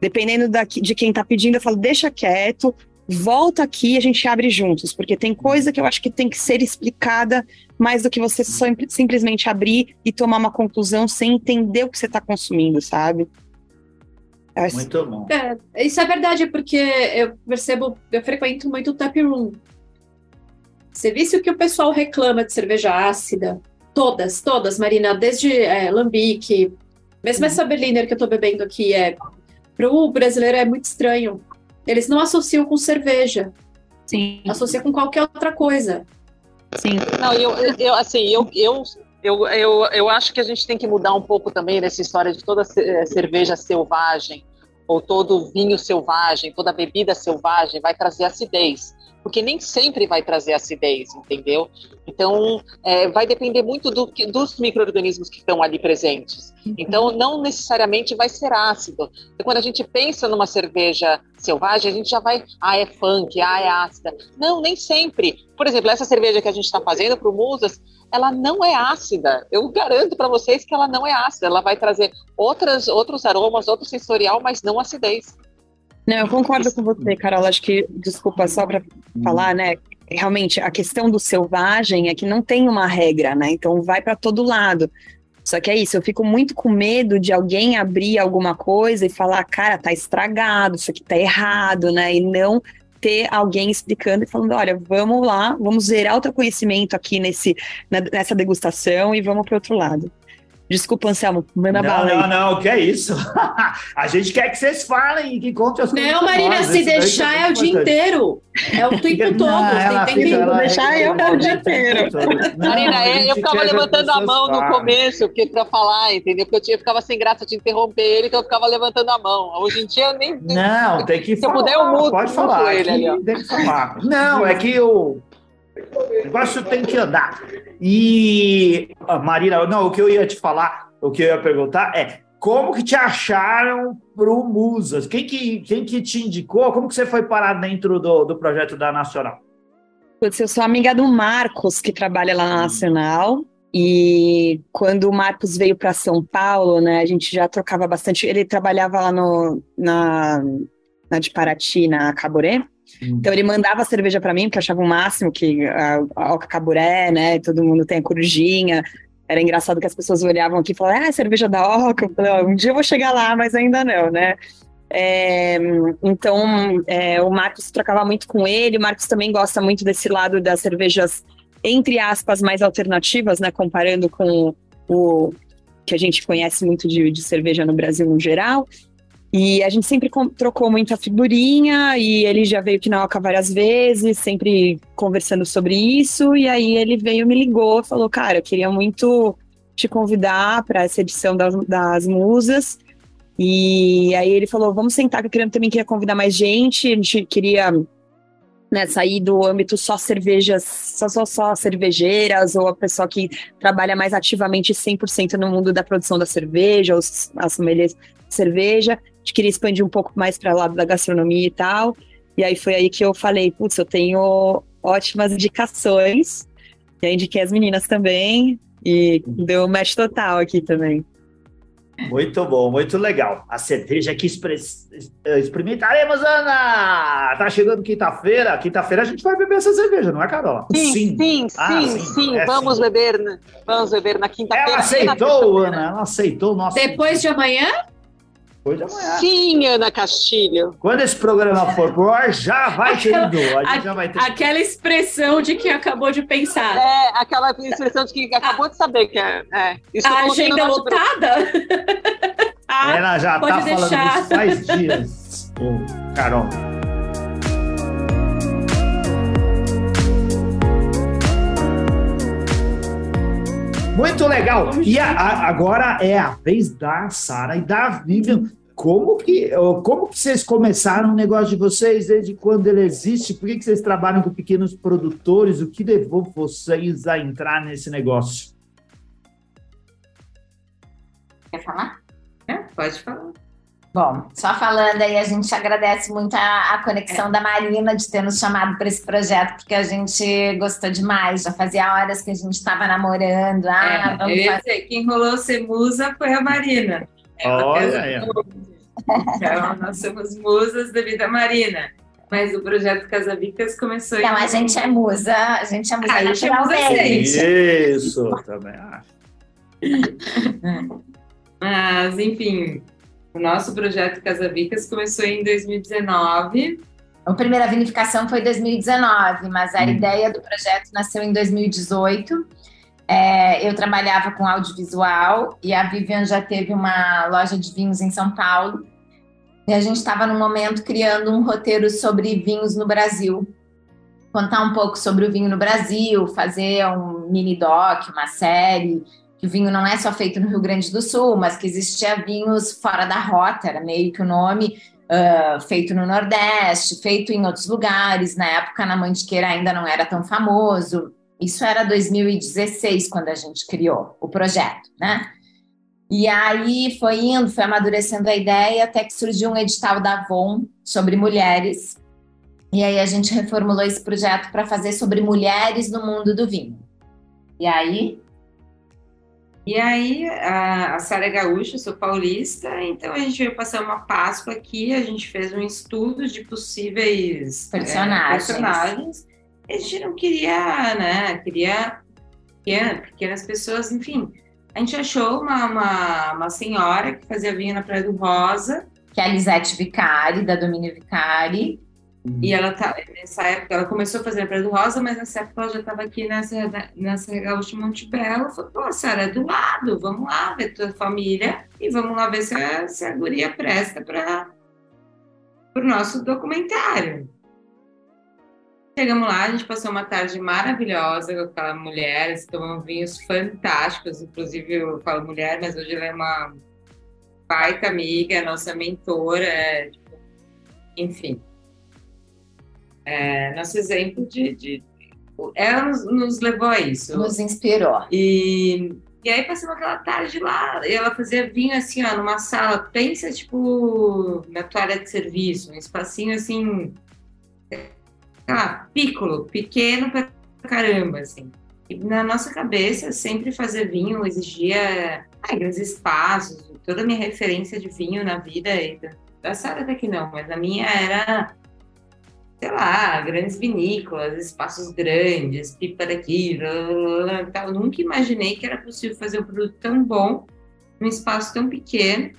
dependendo daqui, de quem está pedindo, eu falo: deixa quieto, volta aqui e a gente abre juntos, porque tem coisa que eu acho que tem que ser explicada mais do que você só, simplesmente abrir e tomar uma conclusão sem entender o que você está consumindo, sabe? Muito bom. É, isso é verdade, porque eu percebo, eu frequento muito o tap room. Serviço que o pessoal reclama de cerveja ácida, todas, todas, Marina, desde é, Lambique, mesmo essa Berliner que eu tô bebendo aqui, é para o brasileiro é muito estranho. Eles não associam com cerveja. Sim. Associam com qualquer outra coisa. Sim. Não, eu, eu assim, eu, eu eu, eu, eu acho que a gente tem que mudar um pouco também dessa história de toda eh, cerveja selvagem, ou todo vinho selvagem, toda bebida selvagem vai trazer acidez porque nem sempre vai trazer acidez, entendeu? Então, é, vai depender muito do, dos micro-organismos que estão ali presentes. Então, não necessariamente vai ser ácido. E quando a gente pensa numa cerveja selvagem, a gente já vai, ah, é funk, ah, é ácida. Não, nem sempre. Por exemplo, essa cerveja que a gente está fazendo para o Musas, ela não é ácida. Eu garanto para vocês que ela não é ácida. Ela vai trazer outras, outros aromas, outro sensorial, mas não acidez. Não, eu concordo com você, Carol. Acho que, desculpa, só para falar, né? Realmente, a questão do selvagem é que não tem uma regra, né? Então vai para todo lado. Só que é isso, eu fico muito com medo de alguém abrir alguma coisa e falar, cara, tá estragado, isso aqui tá errado, né? E não ter alguém explicando e falando, olha, vamos lá, vamos zerar o teu conhecimento aqui nesse, nessa degustação e vamos para outro lado. Desculpa, Anselmo, manda não, bala. Não, aí. não, que é isso. a gente quer que vocês falem e que contem as coisas. Não, Marina, se deixar é, é o dia inteiro. É o tempo todo. Não, tem, tem que deixar eu é o dia inteiro. Marina, eu ficava levantando a mão no começo porque para falar, entendeu? Porque eu, tinha, eu ficava sem graça de interromper ele, então eu ficava levantando a mão. Hoje em dia eu nem. Não, tem que se falar. Se eu puder, eu mudo. Pode falar. Ele, ali, tem que falar. Não, é que eu. O negócio tem que andar. E, Marina, não, o que eu ia te falar, o que eu ia perguntar é como que te acharam pro Musas? Quem que, quem que te indicou? Como que você foi parar dentro do, do projeto da Nacional? Eu sou amiga do Marcos, que trabalha lá na hum. Nacional. E quando o Marcos veio para São Paulo, né, a gente já trocava bastante. Ele trabalhava lá no, na, na de Paraty, na Caboré. Então ele mandava cerveja para mim, porque eu achava o máximo que a, a Caburé, né? Todo mundo tem a corujinha. Era engraçado que as pessoas olhavam aqui e falavam, ah, é cerveja da Oca. Eu falei, um dia eu vou chegar lá, mas ainda não, né? É, então, é, o Marcos trocava muito com ele. O Marcos também gosta muito desse lado das cervejas, entre aspas, mais alternativas, né? Comparando com o que a gente conhece muito de, de cerveja no Brasil no geral. E a gente sempre trocou muita figurinha e ele já veio aqui na Oca várias vezes, sempre conversando sobre isso. E aí ele veio, me ligou, falou: Cara, eu queria muito te convidar para essa edição das, das musas. E aí ele falou: Vamos sentar, que eu também queria convidar mais gente. A gente queria né, sair do âmbito só cervejas, só, só, só cervejeiras, ou a pessoa que trabalha mais ativamente 100% no mundo da produção da cerveja, os, as de cerveja gente queria expandir um pouco mais para o lado da gastronomia e tal. E aí foi aí que eu falei, putz, eu tenho ótimas indicações. E aí indiquei as meninas também. E deu um match total aqui também. Muito bom, muito legal. A cerveja que experimentaremos, Ana! Tá chegando quinta-feira. Quinta-feira a gente vai beber essa cerveja, não é, Carola? Sim, sim, sim, ah, sim, sim. É vamos sim. beber, vamos beber na quinta-feira. Ela aceitou, Ana, ela aceitou. Nossa. Depois de amanhã? Depois de amanhã. Sim, Ana Castilho. Quando esse programa for pro ar, já vai ter ido. A gente já vai ter. Aquela expressão de que acabou de pensar. É, aquela expressão de que acabou de saber que é. é. a agenda lotada? ah, Ela já tá deixar. falando isso faz dias. Carol. Muito legal. E a, a, agora é a vez da Sara e da Vivian. Como que, como que vocês começaram o negócio de vocês? Desde quando ele existe? Por que, que vocês trabalham com pequenos produtores? O que levou vocês a entrar nesse negócio? Quer falar? É, pode falar. Bom, só falando aí, a gente agradece muito a, a conexão é. da Marina de ter nos chamado para esse projeto, porque a gente gostou demais. Já fazia horas que a gente estava namorando. Ah, é, vamos eu fazer. Dizer, quem rolou ser musa foi a Marina. Olha, Então, nós somos musas da vida marina. Mas o projeto Casavicas começou. Não, em... a gente é musa, a gente é musa ah, naturalmente. É Isso, também acho. Mas, enfim, o nosso projeto Casa Vicas começou em 2019. A primeira vinificação foi em 2019, mas a hum. ideia do projeto nasceu em 2018. É, eu trabalhava com audiovisual e a Vivian já teve uma loja de vinhos em São Paulo. E a gente estava no momento criando um roteiro sobre vinhos no Brasil. Contar um pouco sobre o vinho no Brasil, fazer um mini doc, uma série, que o vinho não é só feito no Rio Grande do Sul, mas que existia vinhos fora da rota, era meio que o nome, uh, feito no Nordeste, feito em outros lugares. Na época, na Mantiqueira ainda não era tão famoso. Isso era 2016, quando a gente criou o projeto, né? E aí foi indo, foi amadurecendo a ideia, até que surgiu um edital da Avon sobre mulheres. E aí a gente reformulou esse projeto para fazer sobre mulheres no mundo do vinho. E aí e aí, a, a Sara é gaúcha, sou paulista, então a gente veio passar uma Páscoa aqui, a gente fez um estudo de possíveis personagens. É, personagens. A gente não queria, né, queria pequenas pessoas, enfim. A gente achou uma, uma, uma senhora que fazia vinho na Praia do Rosa. Que é a Lisete Vicari, da Domínio Vicari. E ela tá, nessa época, ela começou a fazer a Praia do Rosa, mas nessa época ela já estava aqui nessa, nessa Gaúcha Monte Belo. Falou, pô, Sara, é do lado, vamos lá ver tua família e vamos lá ver se a, se a guria presta para o nosso documentário. Chegamos lá, a gente passou uma tarde maravilhosa com aquela mulher, tomamos vinhos fantásticos, inclusive eu falo mulher, mas hoje ela é uma baita amiga, nossa mentora, é, tipo, enfim é, nosso exemplo de, de ela nos, nos, levou a isso. Nos inspirou. E, e aí passamos aquela tarde lá, e ela fazia vinho assim, ó, numa sala, pensa tipo na toalha de serviço, um espacinho assim, ah, piccolo, pequeno pra caramba, assim. E na nossa cabeça, sempre fazer vinho exigia ah, grandes espaços, toda a minha referência de vinho na vida, da Sara até que não, mas a minha era sei lá, grandes vinícolas, espaços grandes, pipa daqui, tal. nunca imaginei que era possível fazer um produto tão bom num espaço tão pequeno.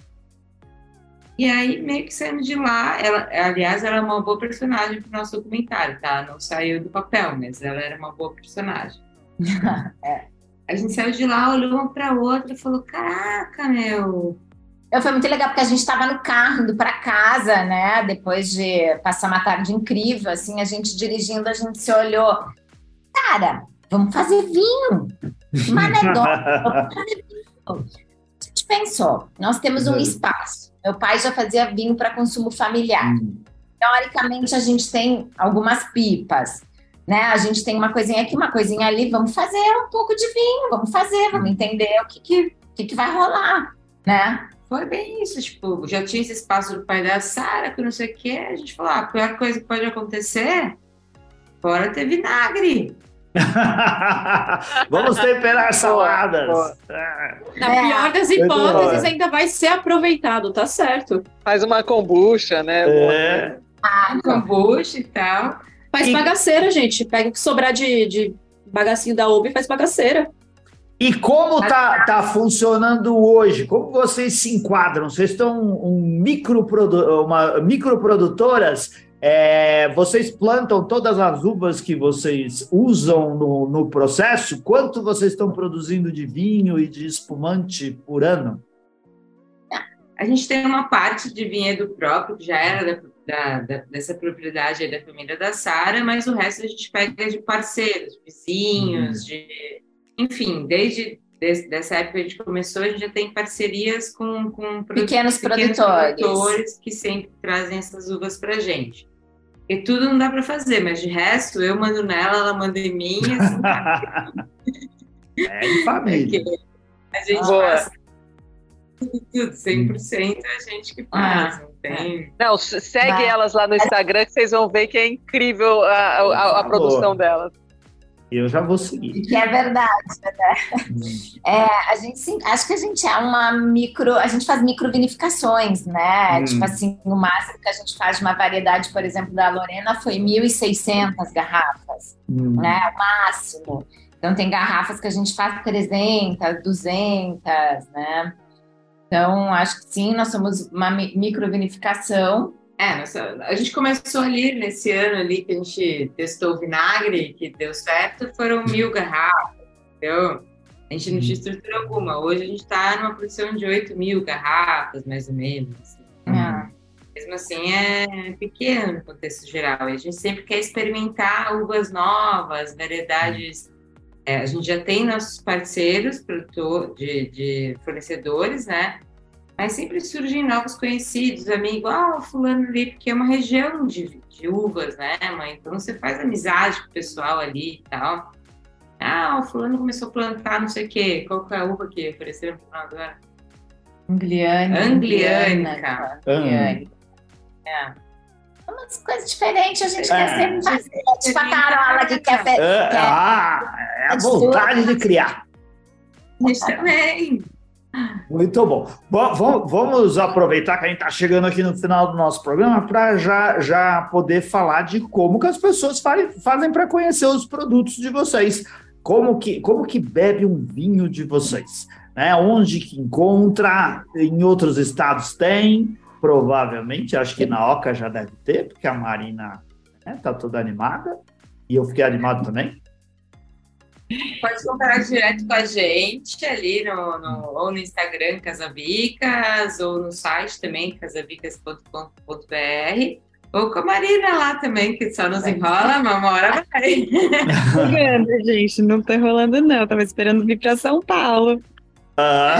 E aí, meio que saindo de lá, ela, aliás, ela é uma boa personagem para o nosso documentário, tá? Não saiu do papel, mas ela era uma boa personagem. é. A gente saiu de lá, olhou uma para outra e falou: Caraca, meu, eu, foi muito legal porque a gente estava no carro indo para casa, né? Depois de passar uma tarde incrível, assim, a gente dirigindo, a gente se olhou. Cara, vamos fazer vinho. Uma anedota, vamos fazer vinho. Pensou, nós temos um uhum. espaço. Meu pai já fazia vinho para consumo familiar. Uhum. Teoricamente, a gente tem algumas pipas. Né? A gente tem uma coisinha aqui, uma coisinha ali, vamos fazer um pouco de vinho, vamos fazer, vamos entender o que, que, que, que vai rolar, né? Foi bem isso, tipo, já tinha esse espaço do pai da Sara, que não sei o quê. A gente falou: ah, a pior coisa que pode acontecer, bora ter vinagre. Vamos temperar saladas. Na pior das hipóteses, ainda vai ser aproveitado, tá certo. Faz uma kombucha, né? É. Ah, kombucha e tal. Faz e... bagaceira, gente. Pega o que sobrar de, de bagacinho da uva e faz bagaceira. E como tá, tá funcionando hoje? Como vocês se enquadram? Vocês estão um microprodu uma, microprodutoras? É, vocês plantam todas as uvas que vocês usam no, no processo? Quanto vocês estão produzindo de vinho e de espumante por ano? A gente tem uma parte de vinhedo próprio, que já era da, da, da, dessa propriedade da família da Sara, mas o resto a gente pega de parceiros, vizinhos, uhum. de enfim, desde dessa época que a gente começou, a gente já tem parcerias com, com pequenos, pequenos produtores. produtores. que sempre trazem essas uvas para gente. E tudo não dá para fazer, mas de resto, eu mando nela, ela manda em mim. Assim, é de família. A gente Boa. faz tudo, 100% é a gente que faz. Ah, não, tem... não, segue elas lá no Instagram que vocês vão ver que é incrível a, a, a, a produção delas. Eu já vou seguir. Que é verdade, né? Hum. É, a gente sim, acho que a gente é uma micro, a gente faz microvinificações, né? Hum. Tipo assim, o máximo que a gente faz de uma variedade, por exemplo, da Lorena foi 1.600 garrafas, hum. né? O máximo. Então tem garrafas que a gente faz 300, 200, né? Então acho que sim, nós somos uma microvinificação é, nossa, a gente começou ali nesse ano ali que a gente testou o vinagre, que deu certo, foram mil garrafas, entendeu? A gente não tinha uhum. estrutura alguma. Hoje a gente está numa produção de 8 mil garrafas, mais ou menos. Assim. Ah. Mesmo assim, é pequeno no contexto geral. E a gente sempre quer experimentar uvas novas, variedades. É, a gente já tem nossos parceiros produtor, de, de fornecedores, né? Mas sempre surgem novos conhecidos, amigo, ah, fulano ali, porque é uma região de, de uvas, né, mãe? Então você faz amizade com o pessoal ali e tal. Ah, o fulano começou a plantar não sei o quê. Qual que é a uva que ofereceram no final agora? Angliana. Angliânica. Angliânica. É. Umas coisas diferentes, a gente é. quer sempre fazer. Tipo a Carola que quer... É, quer... Ah, é a vontade de criar. A gente também. Muito bom. bom. Vamos aproveitar que a gente está chegando aqui no final do nosso programa para já, já poder falar de como que as pessoas fazem para conhecer os produtos de vocês. Como que, como que bebe um vinho de vocês? Né? Onde que encontra? Em outros estados tem? Provavelmente, acho que na Oca já deve ter, porque a Marina está né, tá toda animada. E eu fiquei animado também. Pode comprar direto com a gente ali no, no, ou no Instagram Casabicas, ou no site também, casabicas.com.br, ou com a Marina lá também, que só nos enrola, mas uma hora vai. Não, gente, não tá enrolando não, tava esperando vir para São Paulo. Ah,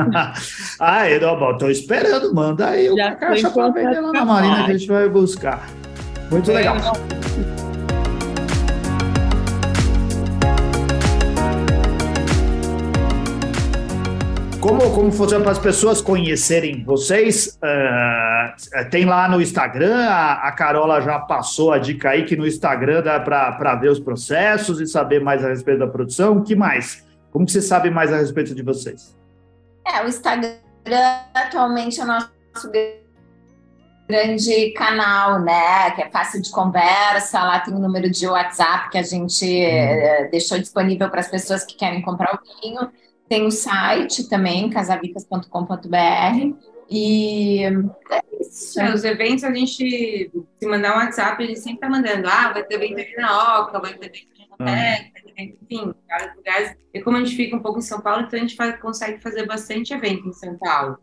ah não, bom, tô esperando, manda aí uma caixa para vender lá na Marina que a gente vai buscar. Muito legal. Como, como funciona para as pessoas conhecerem vocês? Uh, tem lá no Instagram, a, a, Carola já passou a dica aí que no Instagram dá para ver os processos e saber mais a respeito da produção. O que mais? Como que você sabe mais a respeito de vocês? É, o Instagram atualmente é o nosso grande canal, né? Que é fácil de conversa. Lá tem o um número de WhatsApp que a gente hum. deixou disponível para as pessoas que querem comprar o vinho. Tem o site também, casavicas.com.br. E é isso. É, os eventos a gente, se mandar um WhatsApp, a gente sempre tá mandando. Ah, vai ter evento aqui na Oca, vai ter evento aqui na ah. enfim, vários lugares. E como a gente fica um pouco em São Paulo, então a gente faz, consegue fazer bastante evento em São Paulo.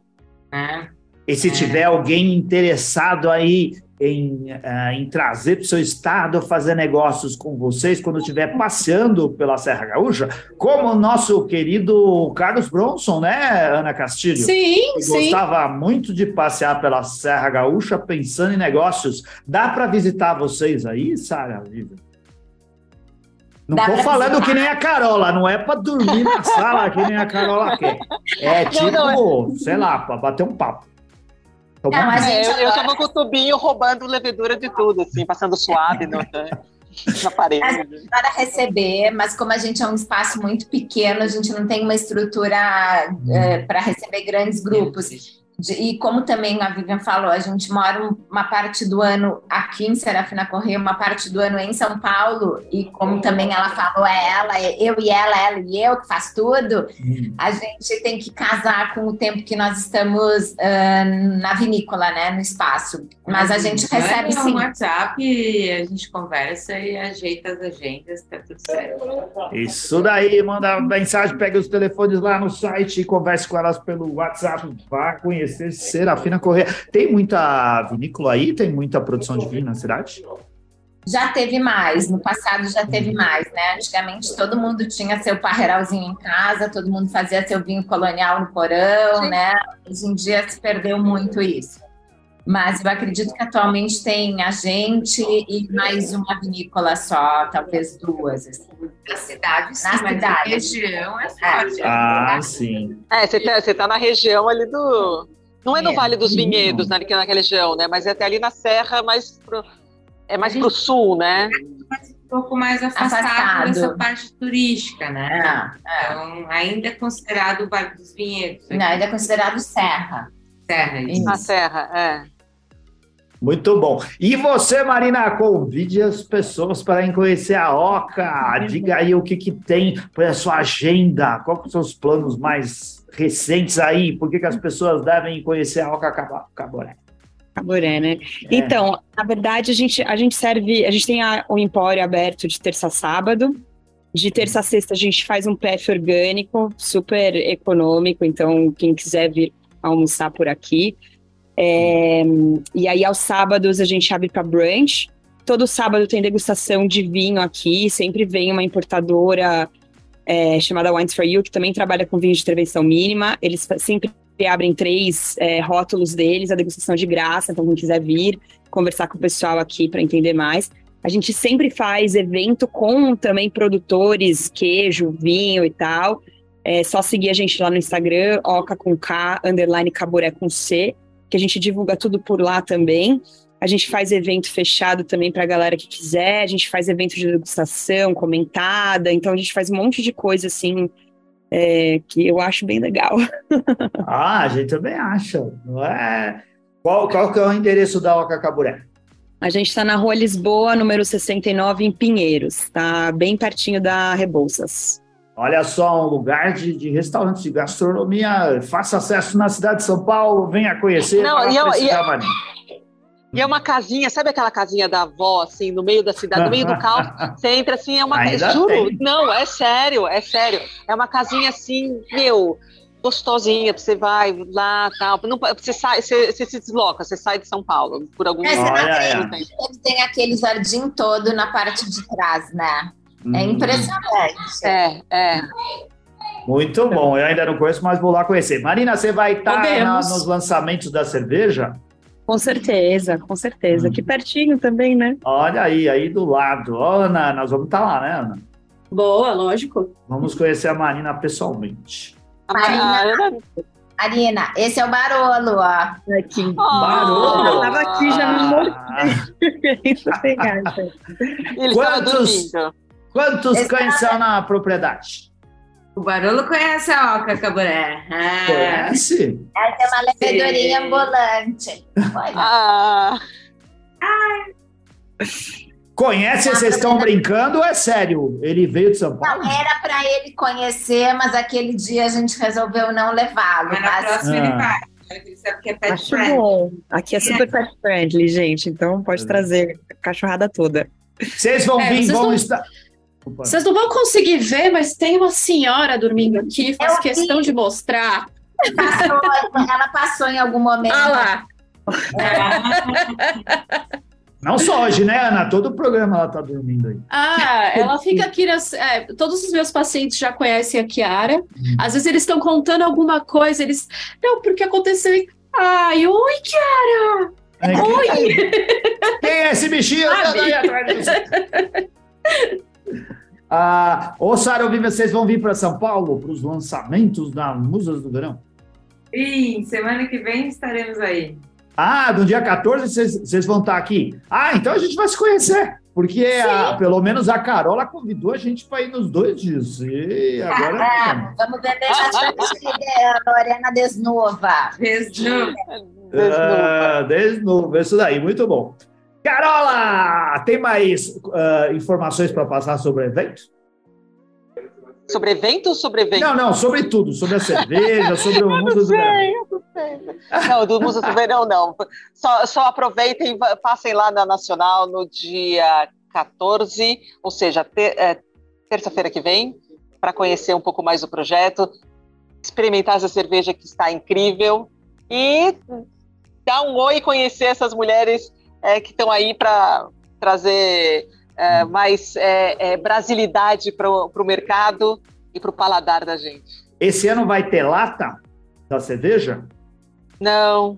Né? E se é. tiver alguém interessado aí em, uh, em trazer para o seu estado fazer negócios com vocês quando estiver passeando pela Serra Gaúcha, como o nosso querido Carlos Bronson, né, Ana Castilho? Sim, sim. Gostava muito de passear pela Serra Gaúcha pensando em negócios. Dá para visitar vocês aí, Sara? Não estou falando visitar. que nem a Carola, não é para dormir na sala que nem a Carola quer. É tipo, não, não é. sei lá, para bater um papo. Não, mas é, eu, eu já vou com o tubinho roubando levedura de tudo, assim, passando suave no, na parede. Para receber, mas como a gente é um espaço muito pequeno, a gente não tem uma estrutura é, para receber grandes grupos. De, e como também a Vivian falou, a gente mora uma parte do ano aqui em Serafina Correia, uma parte do ano em São Paulo, e como também ela falou, é ela, é eu e ela, ela e eu que faz tudo, hum. a gente tem que casar com o tempo que nós estamos uh, na vinícola, né, no espaço. Mas a gente recebe sim. No WhatsApp, a gente conversa e ajeita as agendas, tá tudo certo. Isso daí, manda mensagem, pega os telefones lá no site e converse com elas pelo WhatsApp, vá conhecer conhecer Serafina Correia. Tem muita vinícola aí? Tem muita produção de vinho na cidade? Já teve mais, no passado já teve uhum. mais, né? Antigamente todo mundo tinha seu parreiralzinho em casa, todo mundo fazia seu vinho colonial no porão, Sim. né? Hoje em dia se perdeu muito isso. Mas eu acredito que atualmente tem a gente e mais uma vinícola só, talvez duas. Assim. Na cidade, sim, na cidade. Na região é forte. É. Ah, sim. É, você tá, você tá na região ali do. Não é no é, Vale dos Vinhedos, na, naquela região, né? Mas é até ali na Serra, mais pro, é mais para o sul, né? Um pouco mais afastado, afastado. dessa parte turística, né? É, então, ainda é considerado o Vale dos Vinhedos. Não, ainda é considerado Serra. Serra, isso. A Serra, é. Muito bom. E você, Marina, convide as pessoas para conhecer a Oca. Diga aí o que, que tem para a sua agenda. Quais são os planos mais recentes aí? Por que, que as pessoas devem conhecer a Oca Caboré? Caboré, né? É. Então, na verdade, a gente, a gente serve, a gente tem a, o empório aberto de terça a sábado. De terça a sexta a gente faz um PF orgânico, super econômico, então quem quiser vir almoçar por aqui. É, e aí, aos sábados, a gente abre para brunch. Todo sábado tem degustação de vinho aqui. Sempre vem uma importadora é, chamada Wines for You, que também trabalha com vinho de intervenção mínima. Eles sempre abrem três é, rótulos deles, a degustação de graça. Então, quem quiser vir conversar com o pessoal aqui para entender mais. A gente sempre faz evento com também produtores, queijo, vinho e tal. É só seguir a gente lá no Instagram, oca com K, underline caburé com C que a gente divulga tudo por lá também. A gente faz evento fechado também para a galera que quiser, a gente faz evento de degustação comentada, então a gente faz um monte de coisa assim é, que eu acho bem legal. ah, a gente também acha, não é? Qual, qual que é o endereço da Oca Caburé? A gente está na rua Lisboa, número 69, em Pinheiros, tá bem pertinho da Rebouças. Olha só, um lugar de, de restaurantes de gastronomia. Faça acesso na cidade de São Paulo, venha conhecer. Não, e, eu, e, e, é uma casinha, sabe aquela casinha da avó, assim, no meio da cidade, no meio do caos? Você entra assim, é uma. Ainda juro, tem. não, é sério, é sério. É uma casinha assim, meu, gostosinha, você vai lá, tal. Não, você, sai, você, você, se desloca, você sai de São Paulo por algum é, Olha, é. Tem aquele jardim todo na parte de trás, né? É hum. impressionante. É, é. Muito bom, eu ainda não conheço, mas vou lá conhecer. Marina, você vai estar tá nos lançamentos da cerveja? Com certeza, com certeza. Hum. Aqui pertinho também, né? Olha aí, aí do lado. Ó, Ana, nós vamos estar tá lá, né, Ana? Boa, lógico. Vamos conhecer a Marina pessoalmente. Marina, Marina, esse é o Barolo, ó. Aqui. Oh, Barolo. Eu tava aqui, já me morri. Ele Quantos, Quantos Esse cães são na propriedade? O Barolo conhece a Oca Caburé. Ah. Conhece? Ela tem uma levedorinha ambulante. Ah. Conhece? Vocês estão brincando ou é sério? Ele veio de São Paulo? Não, era para ele conhecer, mas aquele dia a gente resolveu não levá-lo. Mas na próxima ah. ele vai. Ele sabe que é pet Acho friendly. bom. Aqui é super pet friendly, gente. Então pode trazer a cachorrada toda. Vocês vão é, vir, vão não... estar. Vocês não vão conseguir ver, mas tem uma senhora dormindo aqui, faz questão de mostrar. Passou, ela passou em algum momento. Ah lá. Não só hoje, né, Ana? Todo o programa ela tá dormindo aí. Ah, ela fica aqui. Nas, é, todos os meus pacientes já conhecem a Kiara. Hum. Às vezes eles estão contando alguma coisa, eles. Não, porque aconteceu. Ai, oi, Kiara! É, oi! Quem é esse bichinho? Ah, ô, Sara, eu vi vocês vão vir para São Paulo para os lançamentos da Musas do Verão. Sim, semana que vem estaremos aí. Ah, no dia 14 vocês, vão estar aqui. Ah, então a gente vai se conhecer. porque a, pelo menos a Carola convidou a gente para ir nos dois dias. E agora. Ah, vamos beber bastante Lorena Desnova. Desnuda. Ah, desnuda, isso daí, muito bom. Carola, tem mais ah, informações para passar sobre o evento? Sobre evento ou sobre evento? Não, não, sobre tudo, sobre a cerveja, sobre o mundo do verão. Não, do Musa do Verão não. Só, só aproveitem, passem lá na Nacional no dia 14, ou seja, ter- é, terça-feira que vem, para conhecer um pouco mais do projeto, experimentar essa cerveja que está incrível e dar um oi e conhecer essas mulheres é, que estão aí para trazer é, mais é, é, brasilidade para o mercado e para o paladar da gente. Esse ano vai ter lata da cerveja, Não,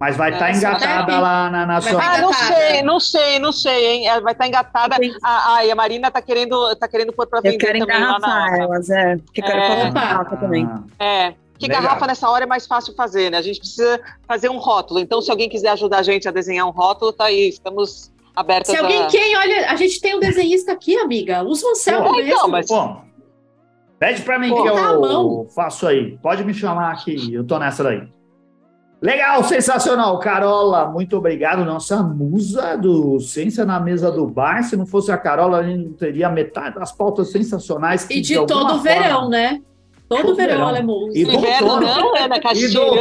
mas vai estar Nossa, engatada lá na Nacional. Vai Ah, não engatada. sei, não sei, não sei, hein? Ela vai estar engatada. Tem- Ah, ah, e a Marina tá querendo, tá querendo pôr pra Eu vender quero também lá engarrafar na. elas, é. Porque eu quero É. colocar Opa. garrafa também. Ah, É. Que Legal. garrafa nessa hora é mais fácil fazer, né? A gente precisa fazer um rótulo. Então, se alguém quiser ajudar a gente a desenhar um rótulo, tá aí. Estamos abertas Se alguém a... quer, olha, a gente tem um desenhista aqui, amiga. Usa o Anselmo Pô, mesmo. então, mas- Bom, pede para mim Pô, que tá eu mão. faço aí. Pode me chamar aqui, eu tô nessa daí. Legal, sensacional. Carola, muito obrigado. Nossa musa do Ciência na Mesa do Bar. Se não fosse a Carola, a gente não teria metade das pautas sensacionais. que, E de todo o forma- verão, né? Todo verão ela é musa. E do Inverno outono. não, Ana E do Castilho.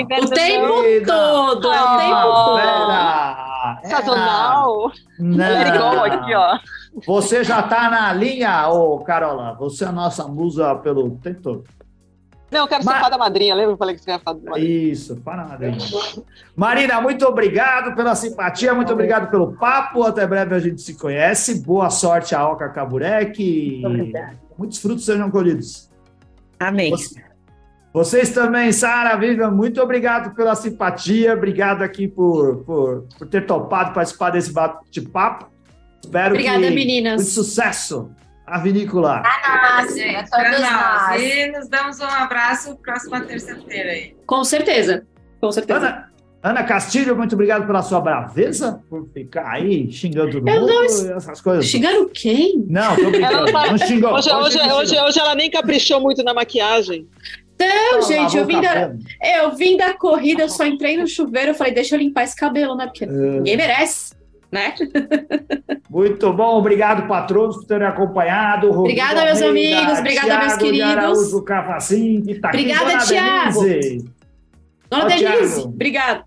inverno O tempo todo, é o Ah, tempo todo. Sazonal. Não. Aqui, ó. Você já tá na linha, ô Carola. Você é a nossa musa pelo tempo todo. Não, eu quero Mas- ser fada madrinha. Lembra que eu falei que você quer fada madrinha? Isso, para Madrinha. Marina, muito obrigado pela simpatia, muito obrigado pelo papo. Até breve a gente se conhece. Boa sorte a Oca Caburec. e Obrigada. Muitos frutos sejam colhidos. Amém. Você- Vocês também, Sara, Vivian, muito obrigado pela simpatia. Obrigado aqui por, por, por ter topado participar desse bate-papo. Espero Obrigada, que muito meninas. sucesso a vinícola. Nossa, Gente, a todos pra nós. nós. E nos damos um abraço próxima terça-feira aí. Com certeza. Com certeza. Ana, Ana Castilho, muito obrigado pela sua braveza, por ficar aí xingando todo Eu mundo não essas coisas. Xingando quem? Não, tô brincando. Ela não Não xingou. Hoje, hoje, não hoje, hoje ela nem caprichou muito na maquiagem. Não, gente, eu vim, da, eu vim da corrida, eu só entrei no chuveiro, eu falei, deixa eu limpar esse cabelo, né? É. Porque ninguém merece, né? Muito bom, obrigado, patronos, por terem acompanhado. Rodrigo Obrigada, meus amigos, obrigada, Thiago meus queridos. Araújo que tá. Obrigada. Denise. Dona Denise, Thiago. obrigado.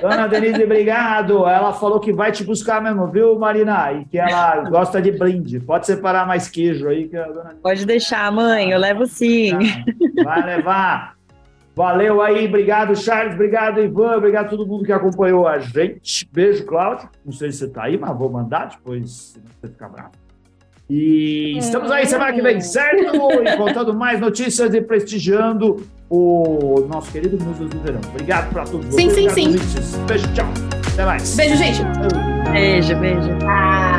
Dona Denise, obrigado. Ela falou que vai te buscar mesmo, viu, Marina? E que ela gosta de brinde. Pode separar mais queijo aí, que a dona Pode deixar, mãe, eu levo sim. Tá, Vai levar. Valeu aí, obrigado, Charles, obrigado, Ivan, obrigado a todo mundo que acompanhou a gente. Beijo, Cláudio. Não sei se você tá aí, mas vou mandar depois, senão você fica bravo. E estamos aí semana que vem, certo? E contando mais notícias e prestigiando o nosso querido Museu do Verão. Obrigado para todos Sim, vocês. sim, sim. ouvintes. Beijo, tchau. Até mais. Beijo, gente. Beijo, beijo. Ah,